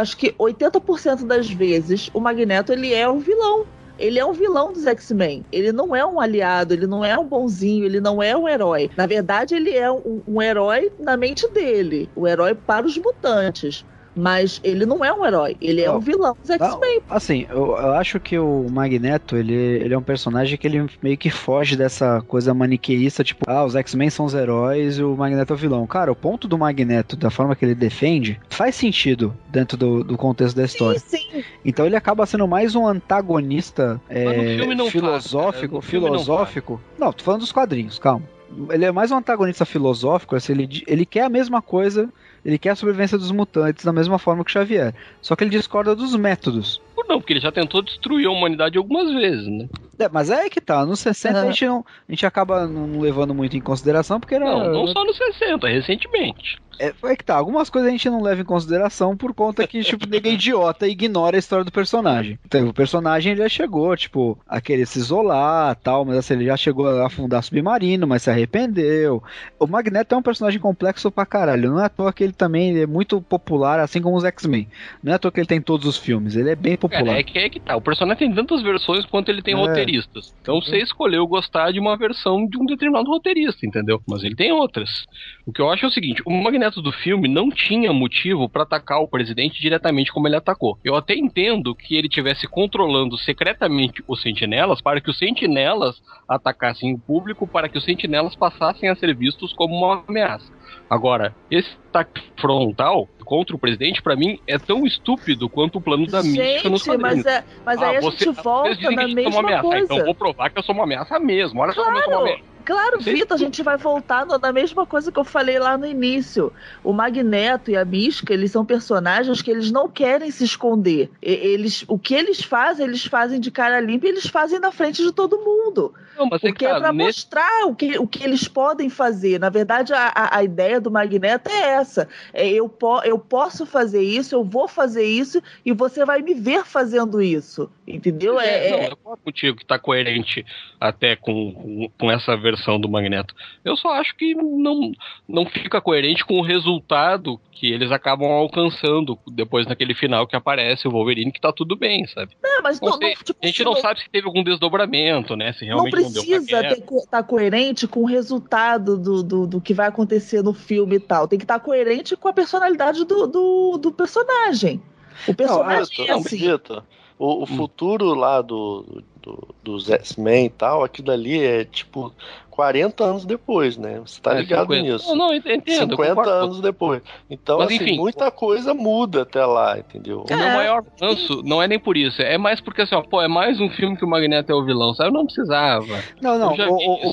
acho que 80% das vezes o Magneto ele é um vilão. Ele é um vilão dos X-Men. Ele não é um aliado, ele não é um bonzinho, ele não é um herói. Na verdade, ele é um, um herói na mente dele. O herói para os mutantes. Mas ele não é um herói, ele é Não. um vilão dos X-Men. Assim, eu, eu acho que o Magneto, ele, ele é um personagem que ele meio que foge dessa coisa maniqueísta, tipo, ah, os X-Men são os heróis e o Magneto é o vilão. Cara, o ponto do Magneto, da forma que ele defende, faz sentido dentro do, do contexto da história. Sim, sim. Então ele acaba sendo mais um antagonista é, não filosófico, faz. No filme não filosófico. Não, tô falando dos quadrinhos, calma. Ele é mais um antagonista filosófico, assim, ele, ele quer a mesma coisa, ele quer a sobrevivência dos mutantes da mesma forma que Xavier. Só que ele discorda dos métodos. Não, porque ele já tentou destruir a humanidade algumas vezes, né? É, mas é que tá, nos 60 a, Aham. gente não, a gente acaba não levando muito em consideração, porque era. Não, não só nos 60, recentemente. É, é que tá, algumas coisas a gente não leva em consideração por conta que, tipo, ninguém é idiota e ignora a história do personagem. Então, o personagem ele já chegou, tipo, a querer se isolar tal, mas assim, ele já chegou a afundar submarino, mas se arrependeu. O Magneto é um personagem complexo pra caralho. Não é à toa que ele também é muito popular, assim como os X-Men. Não é à toa que ele tem todos os filmes, ele é bem popular. Cara, é que é que tá. O personagem tem tantas versões quanto ele tem É. roteiristas. Então você escolheu gostar de uma versão de um determinado roteirista, entendeu? Mas ele tem outras. O que eu acho é o seguinte: o Magneto do filme não tinha motivo pra atacar o presidente diretamente como ele atacou. Eu até entendo que ele tivesse controlando secretamente os sentinelas para que os sentinelas atacassem o público, para que os sentinelas passassem a ser vistos como uma ameaça. Agora, esse ataque frontal contra o presidente, pra mim, é tão estúpido quanto o plano da mística nos quadrinhos. mas, é, mas aí Ah, a você- gente volta na é mesma ameaça, coisa. então vou provar que eu sou uma ameaça mesmo. Olha só como eu sou uma Claro, ameaça. Claro, Vitor, a gente vai voltar na mesma coisa que eu falei lá no início. O Magneto e a Mística, eles são personagens que eles não querem se esconder. Eles, o que eles fazem, eles fazem de cara limpa e eles fazem na frente de todo mundo. Não, mas é que Porque é tá, pra nesse- mostrar o que, o que eles podem fazer. Na verdade, a, a, a ideia do Magneto é essa. É, eu, po- eu eu posso fazer isso, eu vou fazer isso e você vai me ver fazendo isso. Entendeu? É, não, é- eu concordo contigo que tá coerente até com, com, com essa versão do Magneto. Eu só acho que não, não fica coerente com o resultado que eles acabam alcançando depois naquele final que aparece o Wolverine, que tá tudo bem, sabe? Não, mas Não não, sei, não, tipo, a gente não sabe se teve algum desdobramento, né? Se não realmente não, deu precisa estar tá coerente com o resultado do, do, do que vai acontecer no filme e tal. Tem que estar coerente com a personalidade do, do, do personagem. O personagem Vitor, é assim. Vitor, o, o futuro lá do, do- dos X-Men e tal, aquilo ali é tipo 40 anos depois, né? Você tá É, ligado 50. nisso? Não, não, entendo. eu 50 concordo. anos depois. Então, Mas, assim, enfim. muita coisa muda até lá, entendeu? O meu maior ranço não é nem por isso, é mais porque assim, ó, pô, é mais um filme que o Magneto é o vilão, sabe? Eu não precisava. Não, não, o, que eu- o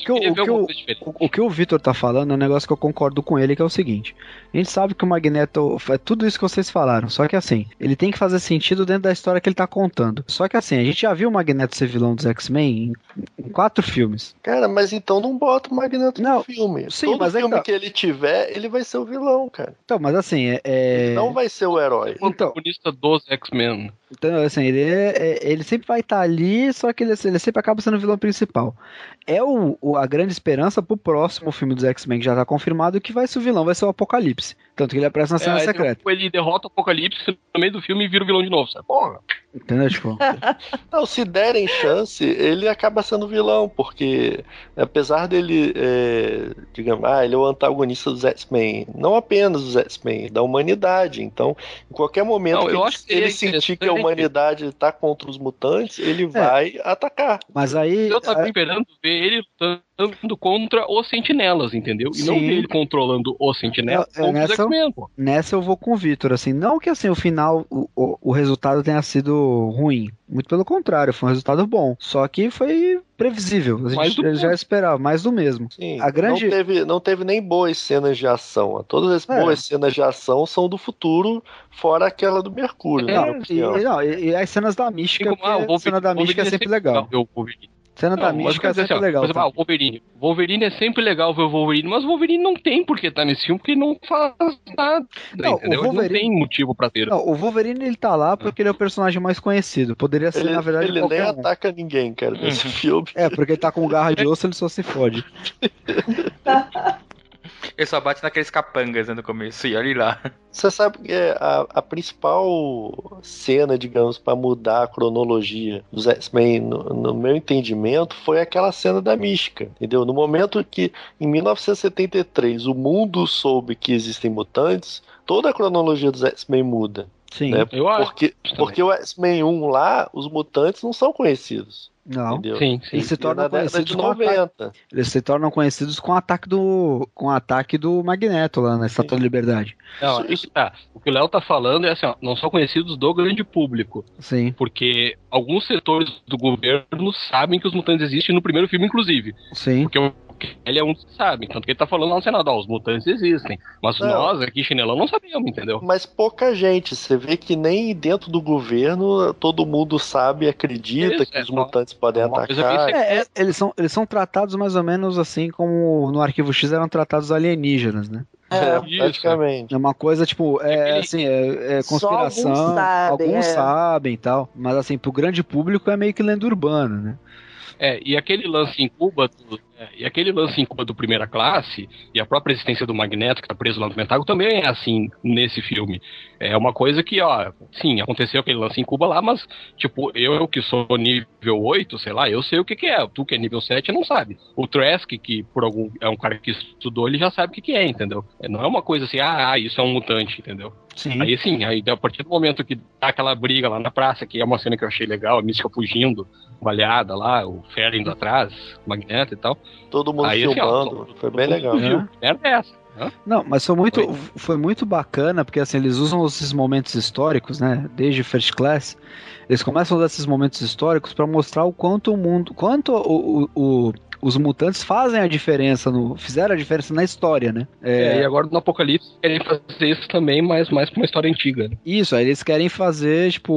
que eu- que Vitor tá falando é um negócio que eu concordo com ele, que é o seguinte. A gente sabe que o Magneto é tudo isso que vocês falaram, só que assim, ele tem que fazer sentido dentro da história que ele tá contando. Só que assim, a gente já viu o Magneto ser vilão dos X-Men em, em quatro filmes. Cara, mas então não bota o Magneto Não, no filme. sim, Todo mas é que filme tá. que ele tiver, ele vai ser o vilão, cara. Então, mas assim, é. é- Ele não vai ser o herói. O Então, protagonista dos X-Men. Então, assim, ele, é- é- ele sempre vai estar ali, só que ele, ele sempre acaba sendo o vilão principal. É o, o- a grande esperança pro próximo filme dos X-Men, que já tá confirmado, que vai ser o vilão, vai ser o Apocalipse. Tanto que ele aparece na cena É, secreta. depois ele derrota o Apocalipse no meio do filme e vira o vilão de novo, sabe? Porra! Entendeu? Tipo, Não, se derem chance, ele acaba sendo vilão, porque apesar dele, é, digamos, ah, ele é o antagonista dos X-Men, não apenas dos X-Men, da humanidade. Então, em qualquer momento Não, ele, acho que seria ele sentir que a interessante. Humanidade está contra os mutantes, ele vai atacar. mas aí. Eu tava a- esperando ver ele lutando contra os sentinelas, entendeu? E não Sim. ver ele controlando os sentinelas É, é, nessa-. Nessa eu vou com o Vitor, assim, não que assim o final, o, o, o resultado tenha sido ruim, muito pelo contrário, foi um resultado bom, só que foi previsível, a gente já esperava, mais do mesmo. Sim, A grande- não, teve, não teve nem boas cenas de ação. Todas as É. boas cenas de ação são do futuro, fora aquela do Mercúrio. É, Não, minha e, não, e, e as cenas da mística, como, ah, a cena da mística é sempre legal. o Wolverine. Cena da Não, mas mística é sempre assim, ó, legal. tá? ah, o Wolverine. Wolverine é sempre legal ver o Wolverine, mas o Wolverine não tem por que estar nesse filme, porque ele não faz nada. Não, o entendeu? Ele Wolverine- não tem motivo pra ter. Não, o Wolverine ele tá lá porque ele é o personagem mais conhecido. Poderia ser, Ele, na verdade, ele nem um. ataca ninguém, cara, nesse Uhum. filme. É, porque ele tá com garra de osso, ele só se fode. Ele só bate naqueles capangas né, no começo e olha lá. Você sabe que é a, a principal cena, digamos, para mudar a cronologia dos X-Men, no, no meu entendimento, foi aquela cena da mística, entendeu? No momento que, em 1973, o mundo soube que existem mutantes, toda a cronologia dos X-Men muda, Sim. né? Eu acho. Porque, porque o X-Men 1 lá, os mutantes não são conhecidos, Não. entendeu? Sim, sim. Eles se tornam conhecidos de com o ataque 90. Eles se tornam conhecidos com o ataque do, com o ataque do Magneto lá na Estátua da Liberdade. Não, Isso- isso tá. O que o Léo tá falando é assim, ó, não são conhecidos do grande público. Sim, Porque alguns setores do governo sabem que os mutantes existem no primeiro filme, inclusive. sim. Porque o ele é um que sabe. Tanto que ele tá falando lá no Senado, ó, os mutantes existem. Mas Não. nós aqui, chinelão, não sabíamos, entendeu? Mas pouca gente. Você vê que nem dentro do governo todo mundo sabe e acredita Isso, que é os só mutantes podem coisa atacar. É, é, eles, são, eles são tratados mais ou menos assim como no Arquivo X eram tratados alienígenas, né? É, Isso. praticamente. É uma coisa, tipo, é assim, é, é Só conspiração. alguns sabem, alguns é. sabem e tal. Mas assim, pro grande público é meio que lenda urbana, né? É, e aquele lance em Cuba, do, é, e aquele lance em Cuba do primeira classe, e a própria existência do Magneto, que tá preso lá no Pentágono, também é assim nesse filme. É uma coisa que, ó, sim, aconteceu aquele lance em Cuba lá, mas, tipo, eu que sou nível 8, sei lá, eu sei o que, que é. Tu que é nível 7 não sabe. O Trask, que por algum é um cara que estudou, ele já sabe o que, que é, entendeu? Não é uma coisa assim, ah, ah, isso é um mutante, entendeu? Sim. Aí sim, aí a partir do momento que dá aquela briga lá na praça, que é uma cena que eu achei legal, a mística fugindo, baleada lá, o Fera indo atrás, o Magneto e tal. Todo mundo Aí, assim, ó, filmando. todo- Foi todo bem legal. É. Era essa. Hã? Não, mas foi muito, Oi? foi muito bacana, porque assim, eles usam esses momentos históricos, né? Desde First Class, eles começam a usar esses momentos históricos para mostrar o quanto o mundo, quanto o, o- o- os mutantes fazem a diferença, no, fizeram a diferença na história, né? É, É, e agora no Apocalipse querem fazer isso também, mas mais pra uma história antiga. né? Isso, aí eles querem fazer, tipo,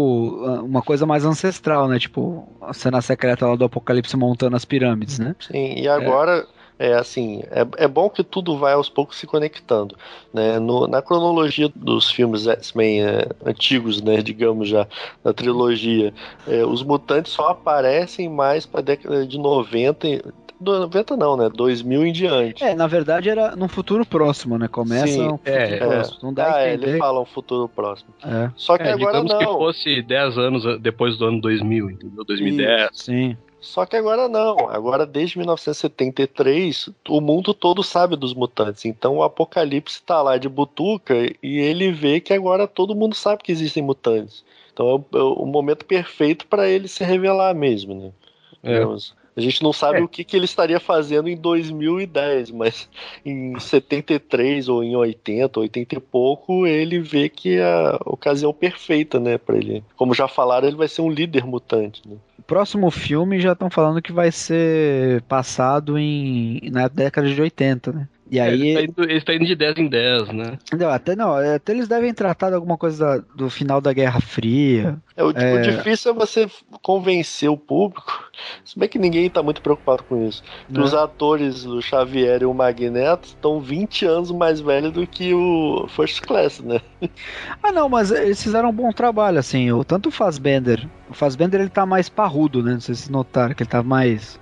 uma coisa mais ancestral, né? Tipo, a cena secreta lá do Apocalipse montando as pirâmides, né? Sim, e agora, é assim, é, é bom que tudo vai aos poucos se conectando, né? No, na cronologia dos filmes X-Men é, antigos, né, digamos já, da trilogia, é, os mutantes só aparecem mais para década de 90 90 não, né? 2000 em diante. É, na verdade era num futuro próximo, né? Começa Sim, um futuro é, próximo. Não dá ah, é, ele fala um futuro próximo. É, Só que É, agora digamos que não. fosse 10 anos depois do ano 2000, entendeu? 2010. sim. Só que agora não. Agora, desde 1973, o mundo todo sabe dos mutantes. Então o Apocalipse tá lá de butuca e ele vê que agora todo mundo sabe que existem mutantes. Então é o, é o momento perfeito para ele se revelar mesmo, né? É. A gente não sabe É. o que, que ele estaria fazendo em 2010, mas em 73 ou em 80, 80 e pouco, ele vê que é a ocasião perfeita, né, para ele. Como já falaram, ele vai ser um líder mutante, né? O próximo filme já estão falando que vai ser passado em na década de 80, né? E É, aí, ele, tá indo, ele tá indo de 10 em 10, né? não, até não, é, até eles devem tratar de alguma coisa da- do final da Guerra Fria. É, o, É. o difícil é você convencer o público, se bem que ninguém tá muito preocupado com isso, que né? os atores, o Xavier e o Magneto, estão 20 anos mais velhos do que o First Class, né? Ah, não, mas eles fizeram um bom trabalho, assim. O, tanto o Fassbender. O Fassbender ele tá mais parrudo, né? Não sei se vocês notaram que ele tá mais.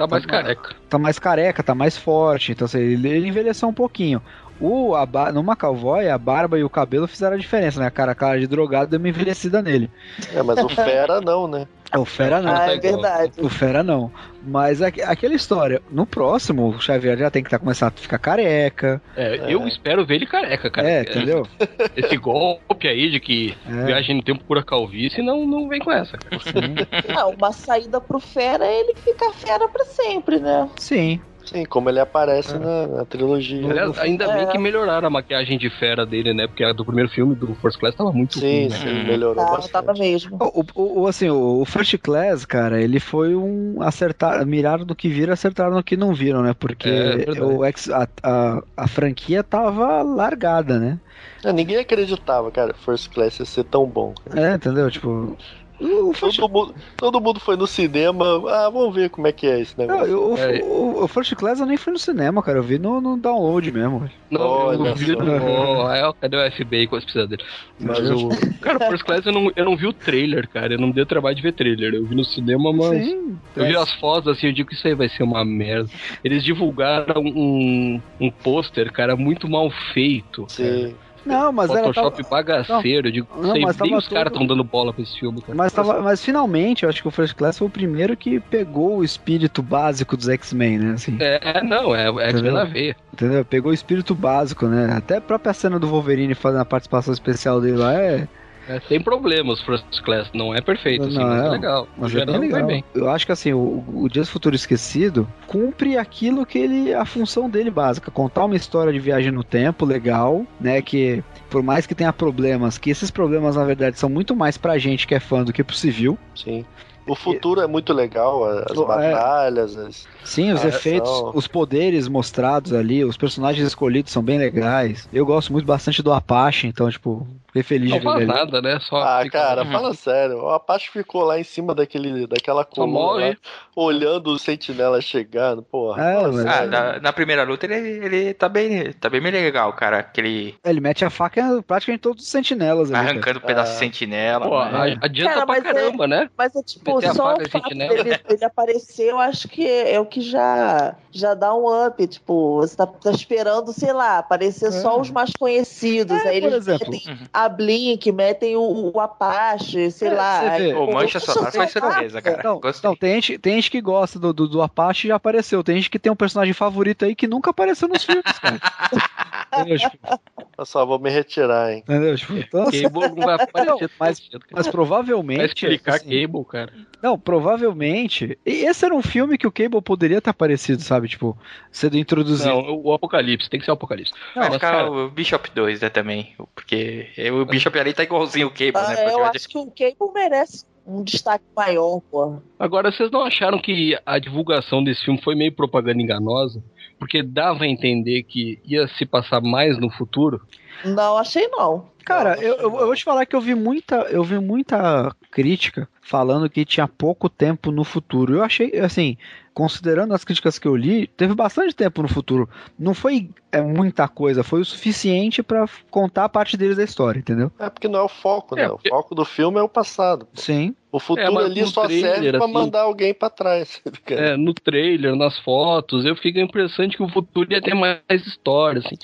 Tá mais Tá- careca. Tá mais careca, tá mais forte. Então, assim, ele, ele envelheceu um pouquinho. O, a, ba- no McAvoy, a barba e o cabelo fizeram a diferença, né? A cara, a cara de drogado deu uma envelhecida nele. É, mas o Fera não, né? É, O Fera não. Ah, é verdade. O Fera não. Mas aqu- aquela história, no próximo, o Xavier já tem que tá, começar a ficar careca. É, É. eu espero ver ele careca, cara. É, entendeu? Esse golpe aí de que É. viagem no tempo cura calvície, não, não vem com essa, cara. Sim. Ah, uma saída pro fera é ele ficar fera pra sempre, né? Sim. Sim, como ele aparece na, na trilogia. Aliás, ainda É. bem que melhoraram a maquiagem de fera dele, né? Porque a do primeiro filme do First Class tava muito Sim, ruim, né? sim, melhorou Tava, bastante. tava mesmo. O, o- o- assim, o, First Class, cara, ele foi um acertar, miraram no que viram, acertaram no que não viram, né? Porque É, verdade. o ex, a, a, a franquia tava largada, né? É, ninguém acreditava, cara, First Class ia ser tão bom. cara. É, entendeu? Tipo, Todo mundo, todo mundo foi no cinema, ah, vamos ver como é que é esse não, negócio. eu- o, É. o- o First Class eu nem fui no cinema, cara. Eu vi no, no download mesmo. Não, Olha eu vi no. Ah, cadê o FBI com as pisadas dele? Mas o. Cara, o First Class eu não, eu não vi o trailer, cara. Eu não me dei o trabalho de ver trailer. Eu vi no cinema, mas. Sim. Eu vi as fotos assim, eu digo que isso aí vai ser uma merda. Eles divulgaram um, um pôster, cara, muito mal feito. Sim. Não, mas. Photoshop tava- bagaceiro. Eu digo, Não, sei, mas nem os caras todo- estão dando bola pra esse filme, cara. Mas, tava, mas finalmente, eu acho que o First Class foi o primeiro que pegou o espírito básico dos X-Men, né? Assim, É, não, é, é Entendeu? na veia. entendeu? Pegou o espírito básico, né? Até a própria cena do Wolverine fazendo a participação especial dele lá é. É, tem problemas First Class, não é perfeito, assim, Não, mas é, legal. Mas é bem legal. bem. Eu acho que assim, o, o Dias do Futuro Esquecido cumpre aquilo que ele. a função dele básica. Contar uma história de viagem no tempo legal, né? Que por mais que tenha problemas, que esses problemas, na verdade, são muito mais pra gente que é fã do que pro civil. Sim. O futuro é muito legal, as É. batalhas, as... Sim, os efeitos, os poderes mostrados ali, os personagens escolhidos são bem legais. Eu gosto muito bastante do Apache, então, tipo, fiquei feliz Não de ver faz ali. nada, né? Só Ah, fica- cara, fala sério. O Apache ficou lá em cima daquele, daquela coluna, lá, olhando os sentinelas chegando, porra. É, mas- Ah, na, na primeira luta ele, ele tá bem, tá bem legal, cara. Aquele Ele mete a faca em praticamente todos os sentinelas ali. cara. arrancando um pedaço Ah. de sentinela. Pô, né? a- adianta Cara, pra é- caramba, né? Mas é tipo, Meter só o fato sentinela. dele, dele aparecer, eu acho que é, é o que já, já dá um up. Tipo, você tá, tá esperando, sei lá, aparecer só os mais conhecidos. É, aí por eles exemplo. metem a Blink, metem o, o Apache, sei É, lá. pô, Mancha Solar foi só- surpresa, cara. Não, não tem, gente, tem gente que gosta do, do, do Apache e já apareceu. Tem gente que tem um personagem favorito aí que nunca apareceu nos filmes, cara. Entendeu? Tipo, Eu só vou me retirar, hein? entendeu? Tipo, então, Cable não vai aparecer mas- cara. mas Vai provavelmente. explicar assim, Cable, cara. Não, provavelmente. e Esse era um filme que o Cable poderia ter aparecido, sabe? Tipo, sendo introduzido. Não, o Apocalipse, tem que ser o Apocalipse. Não, Vai mas, ficar cara, o Bishop 2, né, também. Porque o Bishop ali tá igualzinho o Cable, Ah, né? Eu acho que o Cable merece um destaque maior, pô. Agora, vocês não acharam que a divulgação desse filme foi meio propaganda enganosa? Porque dava a entender que ia se passar mais no futuro? Não, achei não. Cara, Não, eu, achei eu, não. eu vou te falar que eu vi muita, eu vi muita crítica falando que tinha pouco tempo no futuro. Eu achei, assim, considerando as críticas que eu li, teve bastante tempo no futuro. Não foi é, muita coisa, foi o suficiente pra contar a parte deles da história, entendeu? É porque não é o foco, É, né? porque- O foco do filme é o passado. Sim. O futuro É, ali só trailer, serve pra assim- mandar alguém pra trás. É, no trailer, nas fotos, eu fiquei com a impressão de que o futuro ia ter mais história, assim.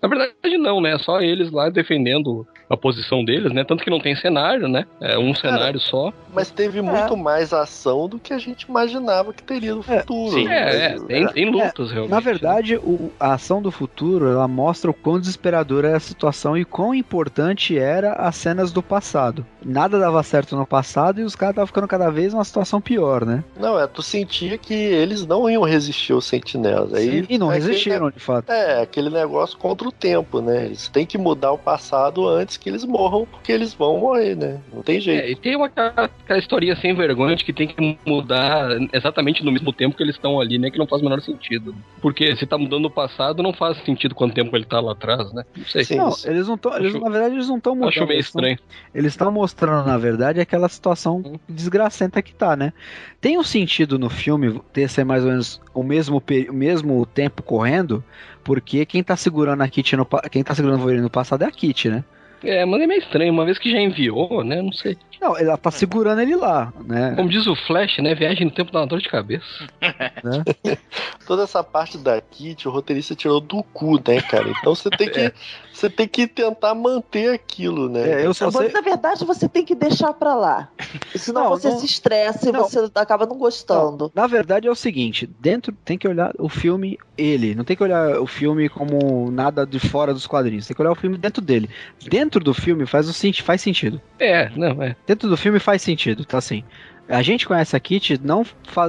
Na verdade, não, né? Só eles lá defendendo a posição deles, né? Tanto que não tem cenário, né? É um cenário só. Mas teve muito mais ação do que a gente imaginava que teria no É, futuro. sim. É, é, Mas- tem, tem lutas, realmente. Na verdade, o- a ação do futuro, ela mostra o quão desesperadora era a situação e quão importante era as cenas do passado. Nada dava certo no passado e os caras estavam ficando cada vez numa situação pior, né? Não, é, tu sentia que eles não iam resistir aos sentinelas. Aí, e não é aquele resistiram, de fato. É, aquele negócio contra o tempo, né? Eles têm que mudar o passado antes que eles morram, porque eles vão morrer, né? Não tem jeito. É, e tem uma aquela, aquela historinha sem vergonha de que tem que mudar exatamente no mesmo tempo que eles estão ali, né? Que não faz o menor sentido. Porque se tá mudando o passado, não faz sentido quanto tempo ele tá lá atrás, né? Não sei. Sim, Não, sim. eles não estão. Na verdade, eles não estão mudando. Acho meio tão- estranho. Eles estão mostrando, na verdade, aquela situação desgracenta que tá, né? Tem um sentido no filme ter ser mais ou menos o mesmo, o mesmo tempo correndo, porque quem tá segurando a Kitty no quem tá segurando o Wolverine no passado é a Kitty, né? É, mas é meio estranho, uma vez que já enviou, né? Não sei. Não, ela tá segurando ele lá, né? Como diz o Flash, né? Viagem no tempo dá uma dor de cabeça. Toda essa parte da Kit, o roteirista tirou do cu, né, cara? Então você tem que, você tem que tentar manter aquilo, né? É, eu só Mas, sei. Na verdade, você tem que deixar pra lá. Senão Não, você não- se estressa e não. você acaba não gostando. Na verdade é o seguinte, dentro tem que olhar o filme ele, não tem que olhar o filme como nada de fora dos quadrinhos, tem que olhar o filme dentro dele. Dentro do filme faz o senti- faz sentido. É, não, é. Dentro do filme faz sentido, tá assim. A gente conhece a Kitty não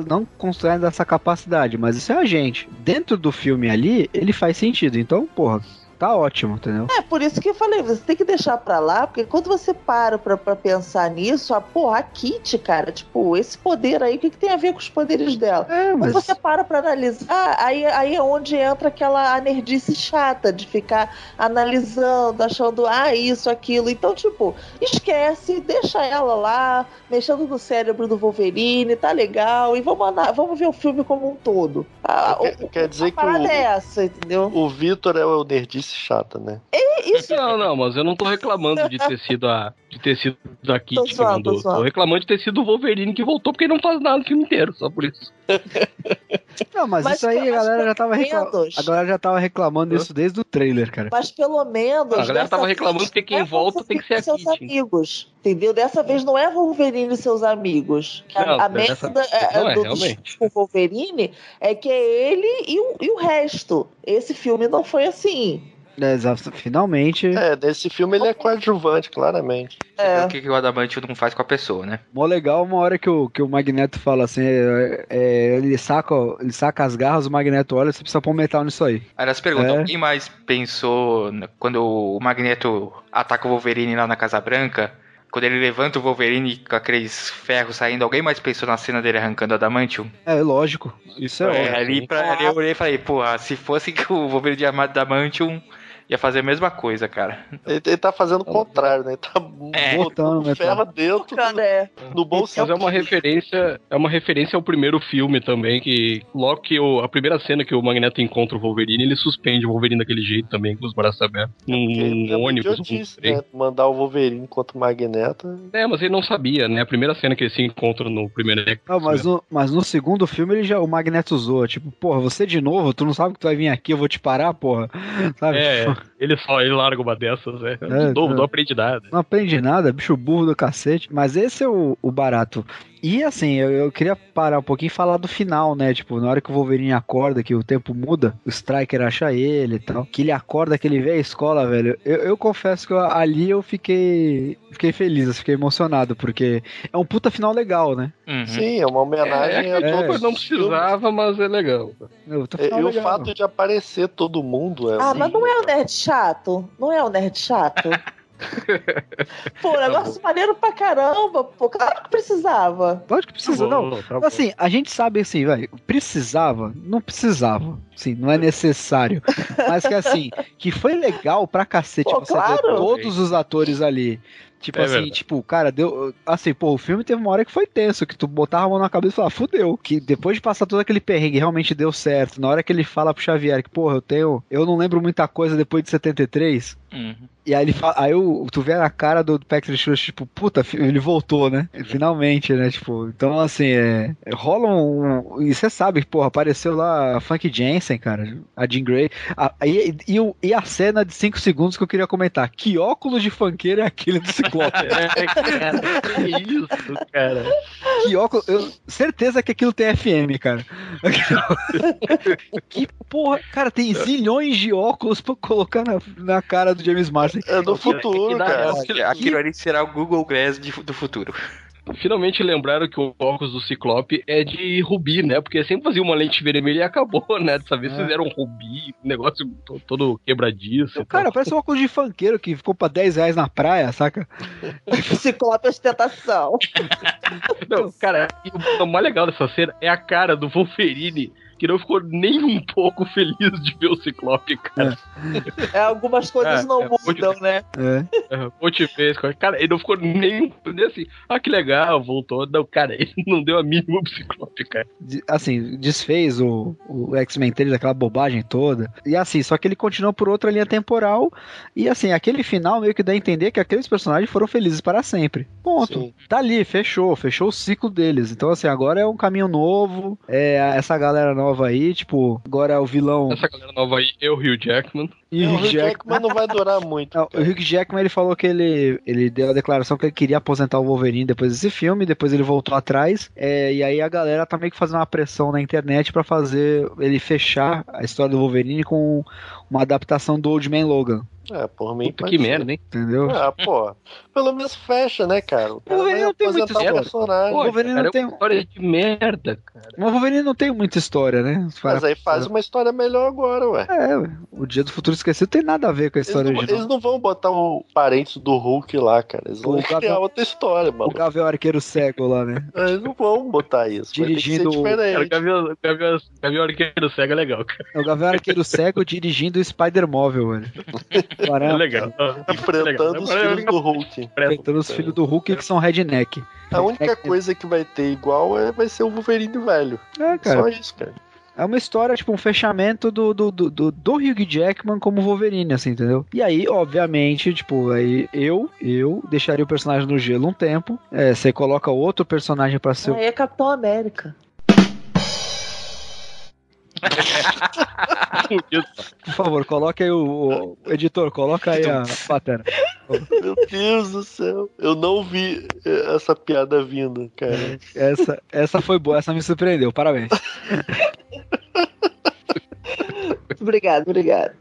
não construindo essa capacidade, mas isso é a gente. Dentro do filme ali, ele faz sentido. Então, porra, tá ótimo, entendeu? É por isso que eu falei, você tem que deixar pra lá, porque quando você para pra, pra pensar nisso, a porra, a Kitty, cara, tipo, esse poder aí, o que, que tem a ver com os poderes dela? É, Quando mas você para pra analisar, aí, aí é onde entra aquela nerdice chata de ficar analisando, achando, ah, isso, aquilo. Então, tipo, esquece, deixa ela lá, mexendo no cérebro do Wolverine, tá legal, e vamos, vamos ver o filme como um todo. Ah, Quer- o- quer dizer a que o- é essa, entendeu? O Vitor é o nerdice chata, né? Isso Não, não, mas eu não tô reclamando de ter sido a, de ter sido a Kitty Tô que mandou. tô. Tô reclamando de ter sido o Wolverine que voltou, porque ele não faz nada o filme inteiro, só por isso. não, mas, Mas isso aí a galera já tava reclamando. A galera já tava reclamando disso desde o trailer, cara. Mas pelo menos. A galera tava reclamando porque quem é volta tem que ser a seus Kitty. amigos. Entendeu? Dessa vez não é Wolverine e seus amigos. A, Não, a dessa merda é, não é, do realmente. com Wolverine é que é ele e o, e o resto. Esse filme não foi assim. É, exato, finalmente. É, nesse filme ele é coadjuvante, claramente. É o que, que o adamantio não faz com a pessoa, né? Mó legal uma hora que o, que o Magneto fala assim, é, é, ele, saca, ele saca as garras, o Magneto olha, você precisa pôr metal nisso aí. Aí elas perguntam, É. quem mais pensou quando o Magneto ataca o Wolverine lá na Casa Branca? Quando ele levanta o Wolverine com aqueles ferros saindo, alguém mais pensou na cena dele arrancando o Adamantium? É, lógico. Isso é, É, óbvio. ali, pra, ali eu olhei e falei, porra, se fosse que o Wolverine de Adamantium ia fazer a mesma coisa, cara. Ele, ele tá fazendo o contrário, né? Ele tá É. botando Botando ferro dentro Cara, é. no bolso. Mas é uma referência, é uma referência ao primeiro filme também, que logo que o, a primeira cena que o Magneto encontra o Wolverine, ele suspende o Wolverine daquele jeito também, com os braços abertos. Num, Porque num é ônibus, trem. né? Mandar o Wolverine contra o Magneto. É, mas ele não sabia, né? A primeira cena que eles se encontram no primeiro Não, mas, no, mas no segundo filme ele já, o Magneto usou, tipo, porra, você de novo, tu não sabe que tu vai vir aqui, eu vou te parar, porra. Sabe? É, Tipo, ele só ele larga uma dessas, né? É, De novo, é. não aprende nada. não aprende nada, bicho burro do cacete. Mas esse é o, o barato. E assim, eu, eu queria parar um pouquinho e falar do final, né? Tipo, na hora que o Wolverine acorda, que o tempo muda, o Striker acha ele e tal. Que ele acorda, que ele vê a escola, velho. Eu, eu confesso que eu- ali eu fiquei. Fiquei feliz, eu fiquei emocionado, porque é um puta final legal, né? Uhum. Sim, é uma homenagem É, a é, todos não os filmes. precisava, mas é legal. É um puta E, final e o legal. fato de aparecer todo mundo é. Ah, mas não é o nerd chato? Não é o nerd chato? Pô, negócio maneiro pra caramba, pô. Claro que precisava. Lógico que precisa, Tá bom, não. tá. Assim, a gente sabe assim, velho, precisava, não precisava. Sim, não é necessário. Mas que assim, que foi legal pra cacete Pô, você ver claro. todos os atores ali. Tipo É assim, verdade. tipo, cara, deu. Assim, pô, o filme teve uma hora que foi tenso, que tu botava a mão na cabeça e falava, fudeu. Que depois de passar todo aquele perrengue, realmente deu certo. Na hora que ele fala pro Xavier que, porra, eu tenho. Eu não lembro muita coisa depois de 73. Uhum. E aí ele fala, aí o, tu vê a cara do, do Patrick Stewart, tipo, puta, ele voltou, né? Finalmente, né? Tipo, então assim, é, é, rola um. E você sabe, porra, apareceu lá a Funk Jensen, cara, a Jean Grey. A, e, e, e a cena de 5 segundos que eu queria comentar. Que óculos de funkeiro é aquele do Ciclope? É, cara, que isso, cara. que óculos. Eu, certeza que aquilo tem FM, cara. que porra. Cara, tem zilhões de óculos pra colocar na, na cara do James Marsden. É do futuro, cara. Aquilo, ali será o Google Glass de- do futuro. Finalmente lembraram que o óculos do Ciclope é de rubi, né? Porque sempre fazia uma lente vermelha e acabou, né? Dessa vez É. fizeram um rubi, um negócio to- todo quebradiço. Cara, tal. parece um óculos de funkeiro que ficou pra 10 reais na praia, saca? Ciclope ostentação. Não, cara, o mais legal dessa cena é a cara do Wolverine, que não ficou nem um pouco feliz de ver o Ciclope, cara. É, algumas coisas É, não é, mudam, né? É. É. Outra vez, cara, ele não ficou nem nem assim, ah, que legal, voltou. Não, cara, ele não deu a mínima pro Ciclope, cara. De- Assim, desfez o, o X-Men 3, aquela bobagem toda. E assim, só que ele continuou por outra linha temporal. E assim, aquele final meio que dá a entender que aqueles personagens foram felizes para sempre. Ponto. Sim. Tá ali, fechou, fechou o ciclo deles. Então, assim, agora é um caminho novo. É essa galera nova aí, tipo, agora é o vilão. Essa galera nova aí, eu, Hugh Jackman. E o o Hugh Jackman. Jackman não vai durar muito. Não, o. Hugh Jackman ele falou que ele, ele deu a declaração que ele queria aposentar o Wolverine depois desse filme, depois ele voltou atrás, é, e aí a galera tá meio que fazendo uma pressão na internet pra fazer ele fechar a história do Wolverine com uma adaptação do Old Man Logan, é, por mim. Puta que merda, hein? Entendeu? Ah, pô. Pelo menos fecha, né, cara? O Wolverine não é tem muita história. O Wolverine não tem. É história de merda, cara. Mas o Wolverine não tem muita história, né? Mas aí faz uma história melhor agora, ué. É, ué. o Dia do Futuro Esquecido tem nada a ver com a história de. Eles não vão botar o parente do Hulk lá, cara. Eles vão criar Gavião... outra história, mano. O Gavião Arqueiro Cego lá, né? Eles não vão botar isso. Dirigindo. Cara, o Gavião, Gavião Arqueiro Cego é legal, cara. É o Gavião Arqueiro Cego dirigindo o Spider-Móvel, mano. 40. É legal. Enfrentando os filhos do Hulk. Enfrentando os filhos do Hulk que são redneck. A única coisa que vai ter igual é, vai ser o Wolverine velho. É, cara. Só isso, cara. É uma história, tipo, um fechamento do, do, do, do, Hugh Jackman como Wolverine, assim, entendeu? E aí, obviamente, tipo, aí eu, eu deixaria o personagem no gelo um tempo. É, você coloca outro personagem para ser. Aí é Capitão América. Por favor, coloca aí o, o editor, coloca aí a patera. Meu Deus do céu. Eu não vi eh, essa piada vindo, cara. Essa, essa foi boa, essa me surpreendeu, parabéns. Obrigado, obrigado.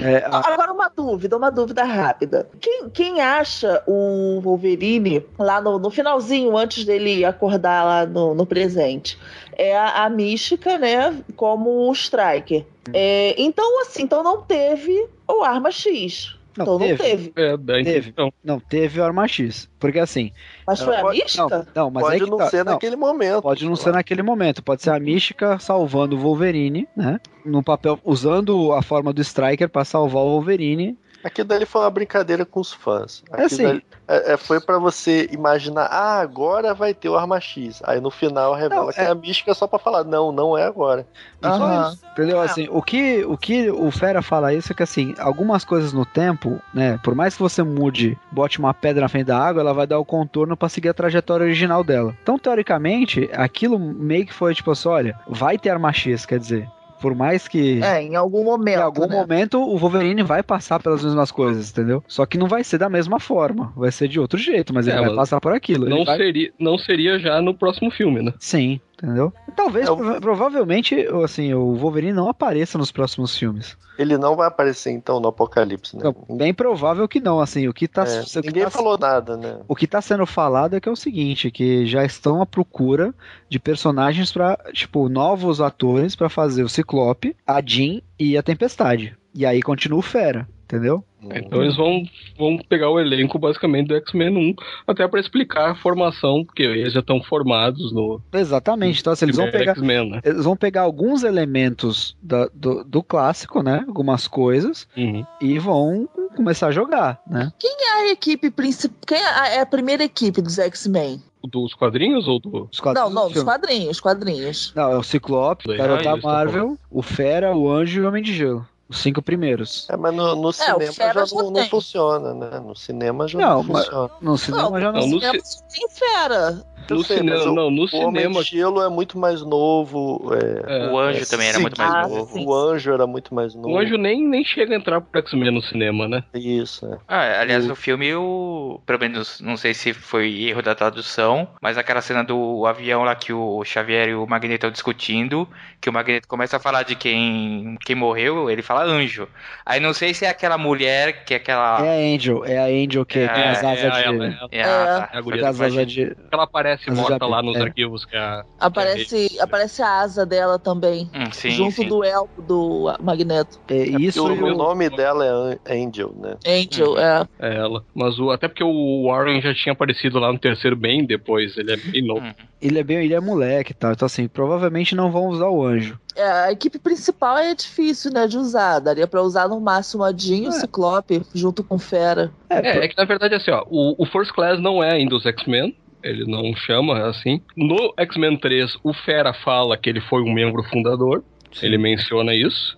É, a- Agora uma dúvida, uma dúvida rápida. Quem, quem acha o Wolverine lá no, no finalzinho, antes dele acordar lá no, no presente, é a, a mística, né? Como o Striker. É, então, assim, então não teve o Arma X. Não, então teve. não teve. É, da Teve. intenção. não, teve o Arma X. Porque assim. Mas foi a Pode- Não, mística? não mas Pode que não tá, ser não, naquele momento. Pode não ser naquele momento, pode ser a Mística salvando o Wolverine, né? No papel, usando a forma do Striker pra salvar o Wolverine. Aquilo dali foi uma brincadeira com os fãs. É Aquilo assim. dali- é- é- foi pra você imaginar, ah, agora vai ter o Arma X. Aí no final revela Não, que é- é a mística só pra falar, não, não é agora. Aham. isso. Entendeu? Assim, o que, o que o Fera fala isso é que assim, algumas coisas no tempo, né? Por mais que você mude, bote uma pedra na frente da água, ela vai dar o contorno pra seguir a trajetória original dela. Então, teoricamente, aquilo meio que foi tipo assim, olha, vai ter arma X, quer dizer. Por mais que. É, em algum momento. Em algum né? momento o Wolverine vai passar pelas mesmas coisas, entendeu? Só que não vai ser da mesma forma, vai ser de outro jeito, mas É, ele vai passar por aquilo. Não, vai- seria, não seria já no próximo filme, né? Sim, entendeu? Talvez, É, o- provavelmente, assim, o Wolverine não apareça nos próximos filmes. Ele não vai aparecer então no Apocalipse, né? Então, bem provável que não, assim, o que tá, É, o que ninguém tá- falou nada, né? o que tá sendo falado é que é o seguinte, que já estão à procura de personagens pra, tipo, novos atores pra fazer o Ciclope, a Jean e a Tempestade. E aí continua o Fera. Entendeu? Então eles vão, vão pegar o elenco basicamente do X-Men 1, até pra explicar a formação, porque eles já estão formados no Exatamente. Então, assim, eles vão pegar. X-Men, né? Eles vão pegar alguns elementos da- do, do clássico, né? Algumas coisas, Uhum. e vão começar a jogar, né? Quem é a equipe principal? Quem é a, é a primeira equipe dos X-Men? Dos quadrinhos ou do. Os quadrinhos Não, não, do dos quadrinhos, quadrinhos. Não, é o Ciclope, o Garota tá Marvel, o Fera, o Anjo e o Homem de Gelo. Os cinco primeiros. É, mas no, no cinema Fera já não, não funciona, né? No cinema já Não, não, funciona. No cinema já não. Não, no cinema só tem fera. Eu No sei, cinema, o- não, no O Homem cinema. de Gelo é muito mais novo. é, é, O anjo é, também era sim, muito mais Ah, novo. sim. O Anjo era muito mais novo. o anjo nem, nem chega a entrar pro X-Men no cinema, né? Isso, é. Ah, aliás, no filme, o... pelo menos, não sei se foi erro da tradução, mas aquela cena do avião lá que o Xavier e o Magneto estão discutindo, que o Magneto começa a falar de quem, quem morreu, ele fala anjo. Aí não sei se é aquela mulher que é aquela. É a Angel, é a Angel que É, tem as é, asas é, de. ela, é, É, ah, tá. É imagino. de. Ela aparece morta já- lá nos é. arquivos que a. Aparece, que a- aparece a asa dela também. Hum, sim, junto sim. do elmo do Magneto. É, Porque isso o, o nome dela é An- Angel, né? Angel, é. É ela. Mas o, até porque o Warren já tinha aparecido lá no terceiro bem depois, ele é bem novo. Hum. ele é bem, ele é moleque e tal. Então, assim, provavelmente não vão usar o anjo. É, a equipe principal é difícil, né, de usar. Daria pra usar no máximo a Jean e o É. Ciclope, junto com Fera. É, é que na verdade assim, ó, o, o First Class não é ainda os X-Men. Ele não chama assim. No X-Men 3, o Fera fala que ele foi um membro fundador. Ele menciona isso.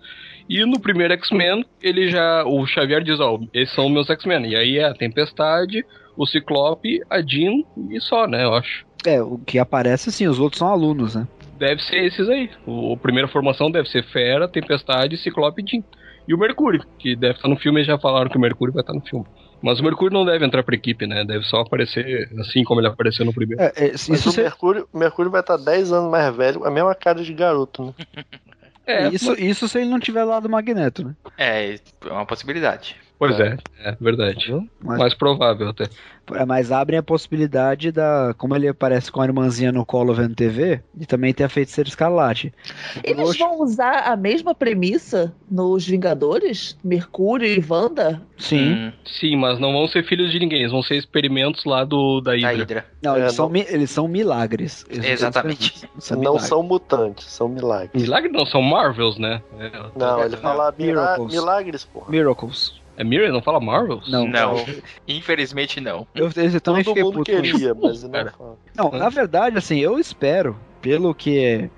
E no primeiro X-Men, ele já. O Xavier diz, ó, esses são meus X-Men. E aí é a Tempestade, o Ciclope, a Jean e só, né, eu acho. É, o que aparece sim, os outros são alunos, né? Deve ser esses aí. O, a primeira formação deve ser Fera, Tempestade, Ciclope e Jean. E o Mercúrio, que deve estar no filme, eles já falaram que o Mercúrio vai estar no filme. Mas o Mercúrio não deve entrar pra equipe, né? Deve só aparecer assim como ele apareceu no primeiro. É, é, Mas isso, o se- Mercúrio, o Mercúrio vai estar 10 anos mais velho, com a mesma cara de garoto, né? É, isso, isso se ele não tiver lá do Magneto, né? É, é uma possibilidade. Pois é, é verdade. Entendeu? Mas, Mais provável até. é, mas abrem a possibilidade da. Como ele aparece com a irmãzinha no colo vendo TV, e também tem a feiticeira escarlate. Eles Oxe. vão usar a mesma premissa nos Vingadores? Mercúrio e Wanda? Sim. Hum, Sim, mas não vão ser filhos de ninguém, eles vão ser experimentos lá do da da Hydra. Hydra. Não, É, eles, são, não- mi- eles são milagres. Eles- Exatamente. são não milagres. são mutantes, são milagres. Milagre não, são Marvels, né? É, Não, ele fala mira- Miracles. milagres, porra. Miracles. É Mirror, não fala Marvels? Não. Não, infelizmente não. Eu, eu também Todo fiquei mundo puto queria, mas não. Não, na verdade, assim, eu espero, pelo que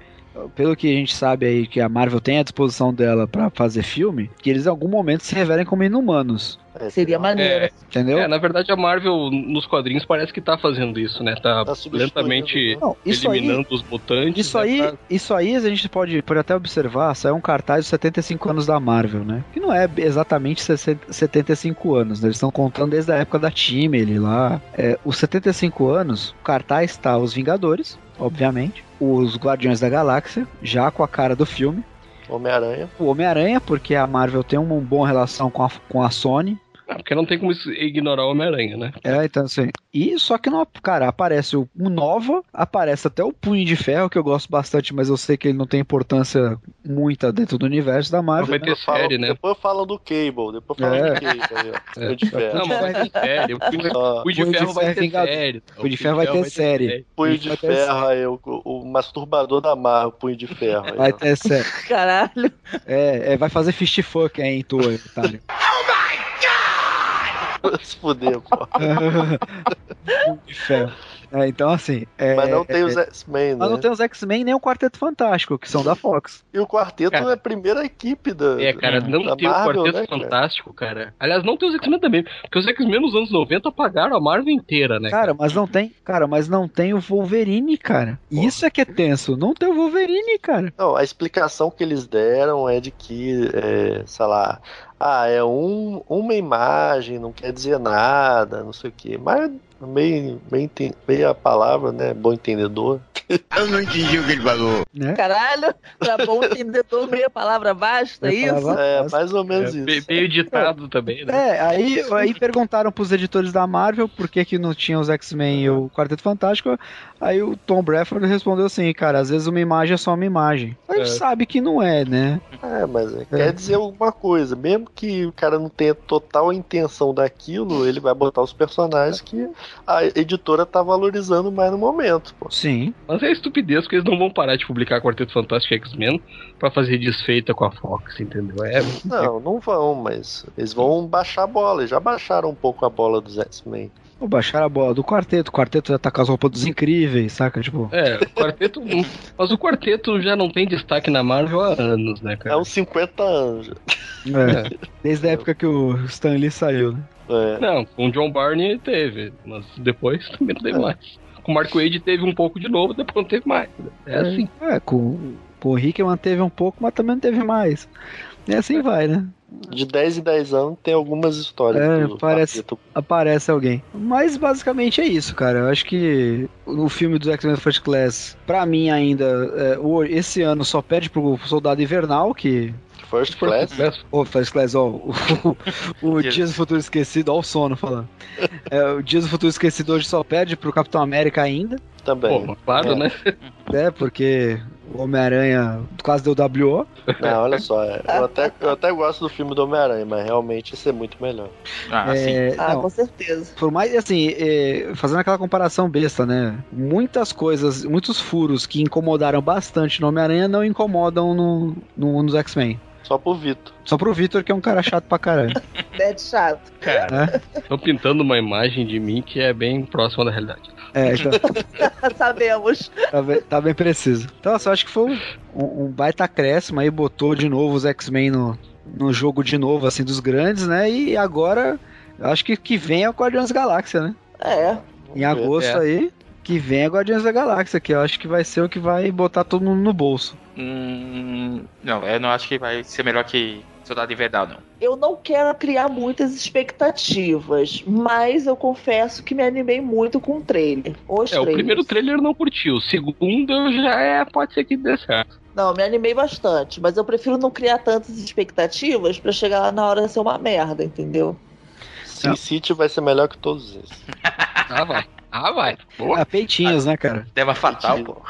pelo que a gente sabe aí que a Marvel tem à disposição dela pra fazer filme, que eles em algum momento se revelem como inumanos, É, Seria maneiro. É, entendeu? é, na verdade a Marvel nos quadrinhos parece que tá fazendo isso, né? Tá, Tá lentamente né? Não, isso aí, eliminando os mutantes. isso né, aí, isso aí a gente pode, pode até observar, saiu um cartaz dos 75 anos da Marvel, né? Que não é exatamente 60 75 anos, né? Eles estão contando desde a época da Timely lá. É, os 75 anos, o cartaz está os Vingadores, obviamente, os Guardiões da Galáxia, já com a cara do filme, Homem-Aranha. o Homem-Aranha, porque a Marvel tem uma boa relação com a, com a Sony. Ah, porque não tem como ignorar o Homem-Aranha, né? É, então assim. E só que não, cara, aparece o, Nova, aparece até o Punho de Ferro, que eu gosto bastante, mas eu sei que ele não tem importância muita dentro do universo da Marvel. Vai ter Depois falam- série, né? Depois falam do Cable, depois falam É. do Cable aí, ó. É. Punho de ferro. Não, mas vai ter série. O Punho de- Punho Ferro vai ter série. tá? Punho de Ferro vai ter série. Punho de ferro aí, o, o masturbador da Marvel, punho de ferro. Aí, Vai ó. ter série. Caralho. É, é, vai fazer fist fuck aí em tu, otário. Se fuder, pô. É, então assim. É, Mas não tem é, os X-Men, né? mas não tem os X-Men nem o Quarteto Fantástico, que são da Fox. E o quarteto Cara. é a primeira equipe da. É, cara, não da tem Marvel, o Quarteto né, cara? Fantástico, cara. Aliás, não tem os X-Men também. Porque os X-Men nos anos 90 apagaram a Marvel inteira, né? Cara, mas não tem. Cara, mas não tem o Wolverine, cara. Isso é que é tenso. Não tem o Wolverine, cara. Não, a explicação que eles deram é de que, é, sei lá, ah, é um, uma imagem, não quer dizer nada, não sei o quê. Mas Meio, meio, enten- meio a palavra, né? Bom entendedor. Eu não entendi o que ele falou. Né? Caralho, pra bom entendedor, meia palavra basta, é Meia isso? palavra- É, Nossa. mais ou É, menos me- isso. meio ditado também, né? É, aí, aí perguntaram pros editores da Marvel por que, que não tinha os X-Men e o Quarteto Fantástico. Aí o Tom Bradford respondeu assim, cara, às vezes uma imagem é só uma imagem. A gente É. sabe que não é, né? É, mas é, quer dizer alguma coisa. Mesmo que o cara não tenha total intenção daquilo, ele vai botar os personagens que a editora tá valorizando mais no momento, pô. Sim. Mas é estupidez que eles não vão parar de publicar Quarteto Fantástico e X-Men pra fazer desfeita com a Fox, entendeu? É, Não, não vão, mas eles vão baixar a bola. Eles já baixaram um pouco a bola dos X-Men. Vou baixar a bola do quarteto. O quarteto já tá com as roupas dos incríveis, saca? Tipo. é, o quarteto. mas o quarteto já não tem destaque na Marvel há anos, né, É cara? uns 50 anos. É, desde a época que o Stan Lee saiu, né? É. Não, com o John Barney teve, mas depois também não teve mais. Com o Mark Wade teve um pouco de novo, depois não teve mais. É assim. É, com, com o Rick manteve um pouco, mas também não teve mais. E assim vai, né? De 10 em 10 anos tem algumas histórias. É, do parece- Quarteto. Aparece alguém. Mas basicamente é isso, cara. Eu acho que no filme do X-Men First Class, pra mim ainda, é, esse ano só perde pro Soldado Invernal, que. First Class. Ô, First Class, ó. O, o, o Dias- Dias do Futuro Esquecido, ó, o sono falando. É, o Dias do Futuro Esquecido hoje só perde pro Capitão América ainda. Também. Pô, claro, É. né? né? Porque o Homem-Aranha quase deu WO. Não, olha só. é, Eu até, eu até gosto do filme do Homem-Aranha, mas realmente esse é muito melhor. Ah, sim. É, Ah, não, com certeza. por mais assim, é, fazendo aquela comparação besta, né? Muitas coisas, muitos furos que incomodaram bastante no Homem-Aranha não incomodam no, no- nos X-Men. Só pro Vitor. Só pro Victor, que é um cara chato pra caralho. Nerd chato. Cara, estão pintando uma imagem de mim que é bem próxima da realidade. É, então, Sabemos. tá, bem, tá bem preciso. Então, assim, eu acho que foi um, um baita acréscimo aí, botou de novo os X-Men no, no jogo de novo, assim, dos grandes, né? E agora, eu acho que que vem é o Guardiões da Galáxia, né? É. Em agosto É. aí, que vem é Guardiões da Galáxia, que eu acho que vai ser o que vai botar todo mundo no bolso. Hum, não, eu não acho que vai ser melhor que Soldado Invernal, não. Eu não quero criar muitas expectativas, mas eu confesso que me animei muito com o trailer. Os É, o primeiro trailer eu não curti, o segundo já é, pode ser que dê certo. Não, me animei bastante, mas eu prefiro não criar tantas expectativas pra chegar lá na hora de ser uma merda, entendeu? Sin City vai ser melhor que todos esses. Ah, vai. Ah, vai. Boa. Ah, peitinhos, né, cara? Tema fatal, pô.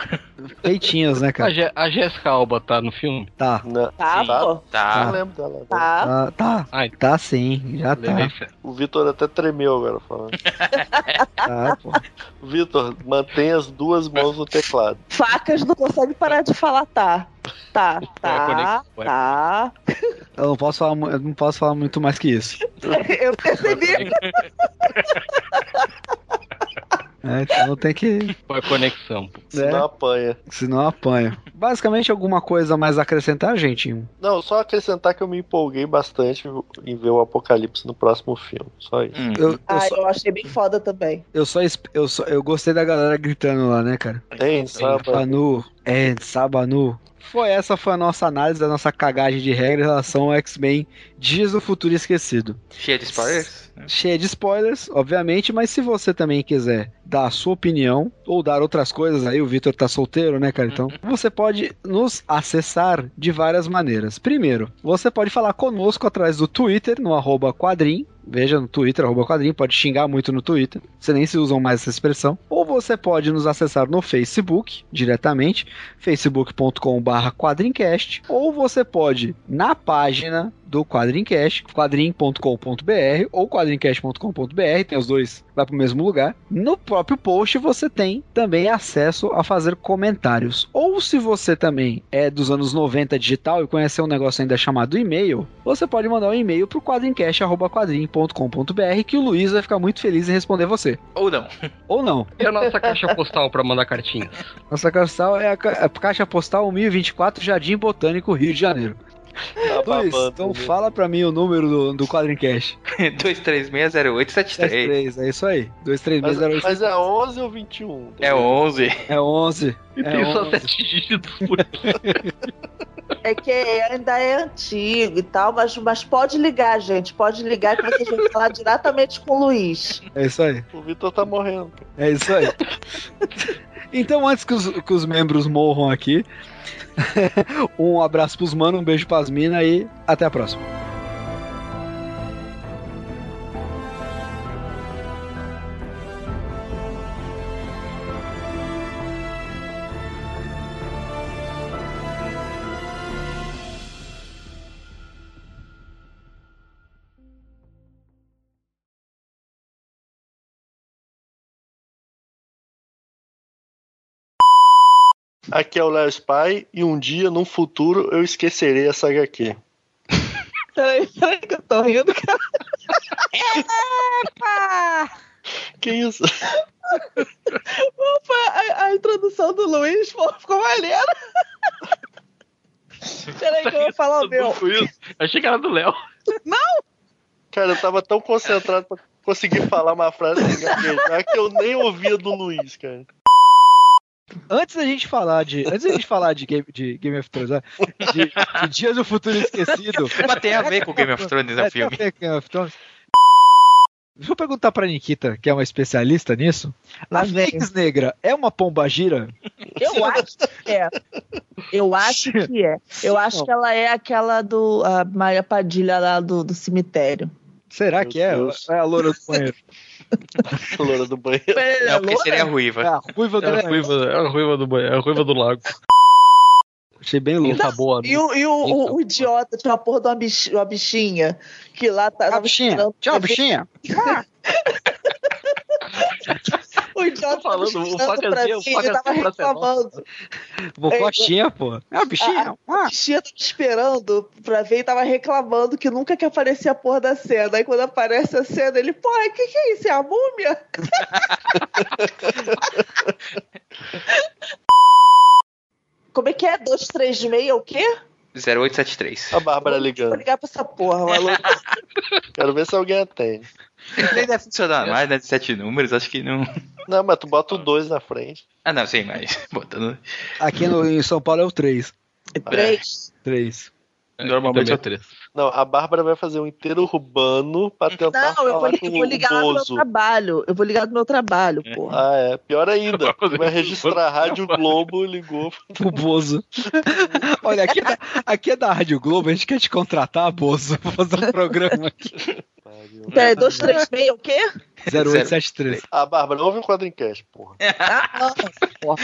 Peitinhos, né, A, cara? Je- a Jessica Alba tá no filme? Tá, Não, Tá, Sim. pô. não Tá. lembro dela. Tá. tá, tá, Ai, tá sim, já levei tá. O Vitor até tremeu agora falando. tá, pô. Vitor, mantenha as duas mãos no teclado. Facas não consegue parar de falar tá. Tá, a tá, tá. Eu não posso falar, eu não posso falar muito mais que isso. Eu percebi. Né? Então tem que, Foi a conexão. pô. Senão né? apanha. senão apanha. Basicamente, alguma coisa mais a acrescentar, gente? Não, só acrescentar que eu me empolguei bastante em ver o Apocalipse no próximo filme. Só isso. Hum. Eu, eu, Ah, só, eu achei bem foda também. eu, só, eu, só, eu gostei da galera gritando lá, né, cara? Tem, sabe? Fanu, é, Sabanu. Foi essa foi a nossa análise da nossa cagagem de regra em relação ao X-Men Dias do Futuro Esquecido. Cheia de spoilers? cheia de spoilers, obviamente, mas se você também quiser dar a sua opinião ou dar outras coisas, aí o Vitor tá solteiro, né, cara? Então, você pode nos acessar de várias maneiras. Primeiro, você pode falar conosco através do Twitter, no arroba quadrim, Veja no Twitter, arroba quadrinho, pode xingar muito no Twitter. Você nem se usam mais essa expressão. Ou você pode nos acessar no Facebook, diretamente, facebook.com.br quadrincast. Ou você pode, na página do Quadrincast, quadrim.com.br ou quadrincast.com.br, tem os dois, vai para o mesmo lugar. No próprio post você tem também acesso a fazer comentários. Ou se você também é dos anos 90 digital e conhece um negócio ainda chamado e-mail, você pode mandar um e-mail para o quadrincast.com.br que o Luiz vai ficar muito feliz em responder você. Ou não. Ou não. E a nossa caixa postal pra mandar cartinhas? Nossa caixa postal é a, ca- a caixa postal 1024 Jardim Botânico, Rio de Janeiro. Tá Luiz, babando, então né? fala pra mim o número do, do Quadrincast. 2360873. 3, é isso aí. Mas, 23608. mas é 11 ou 21? É 11. É 11. E É tem só 11. sete dígitos por É que ainda é antigo e tal, mas, mas pode ligar, gente. Pode ligar que vocês vão falar diretamente com o Luiz. É isso aí. O Vitor tá morrendo. É isso aí. Então, antes que os, que os membros morram aqui, um abraço pros manos, um beijo pras minas e até a próxima. Aqui é o Léo Spy e um dia, num futuro, eu esquecerei essa HQ. Peraí, peraí que eu tô rindo, cara. Que isso? Opa, a, a introdução do Luiz pô, ficou maneira. Peraí que eu vou falar o meu. Isso. Achei que era do Léo. Cara, eu tava tão concentrado pra conseguir falar uma frase que eu nem ouvia do Luiz, cara. Antes da gente falar de. Antes da gente falar de Game, de Game of Thrones, né? de, de Dias do Futuro Esquecido. Mas tem a ver com Game of Thrones, É, o tem a filme. ver com Game of Thrones. Deixa eu perguntar pra Nikita, que é uma especialista nisso. Lá a vem. Fênix Negra é uma pomba gira? Eu acho que é. Eu acho que é. Eu acho que ela é aquela do a Maria Padilha lá do, do cemitério. Será Meu que é? Deus. É a loura do banheiro. Loura do banheiro. Não, porque seria É ruiva. a ruiva do É a banheiro. ruiva, é a ruiva do banheiro, é a ruiva do lago. Achei bem louco. Tá boa. E o, e o, o- o idiota tinha uma porra de uma, bich- uma bichinha que lá tá. Tava bichinha. pra ver- bichinha. Idiota Tô falando, tava o facazinho, o ele tava ser reclamando. Vou coxinha, pô. É a bichinha. A bichinha tava esperando pra ver e tava reclamando que nunca que aparecia a porra da cena. Aí quando aparece a cena, ele, pô, o que, que é isso? É a múmia? Como é que é? 236 é o quê? 0873. A Bárbara Vou ligando. ligar pra essa porra, maluco. Quero ver se alguém atende. Nem deve funcionar mais, né? De sete números, acho que não. Não, mas tu bota o 2 na frente. Ah, não, sim, mas botando. Aqui no, em São Paulo é o 3. Três. 3. Normalmente é o três. Não, a Bárbara vai fazer um inteiro urbano pra tentar Não, eu vou, eu vou ligar lá do meu trabalho. Eu vou ligar do meu trabalho, porra. Ah, é. Pior ainda. Vai um registrar a Rádio Globo, ligou. O Bozo. Olha, aqui é, da, aqui é da Rádio Globo, a gente quer te contratar, Bozo, pra fazer um programa aqui. Peraí, 236 é o quê? 0873. Ah, Bárbara, ouve um quadrincast, porra. Ah, não. Porra.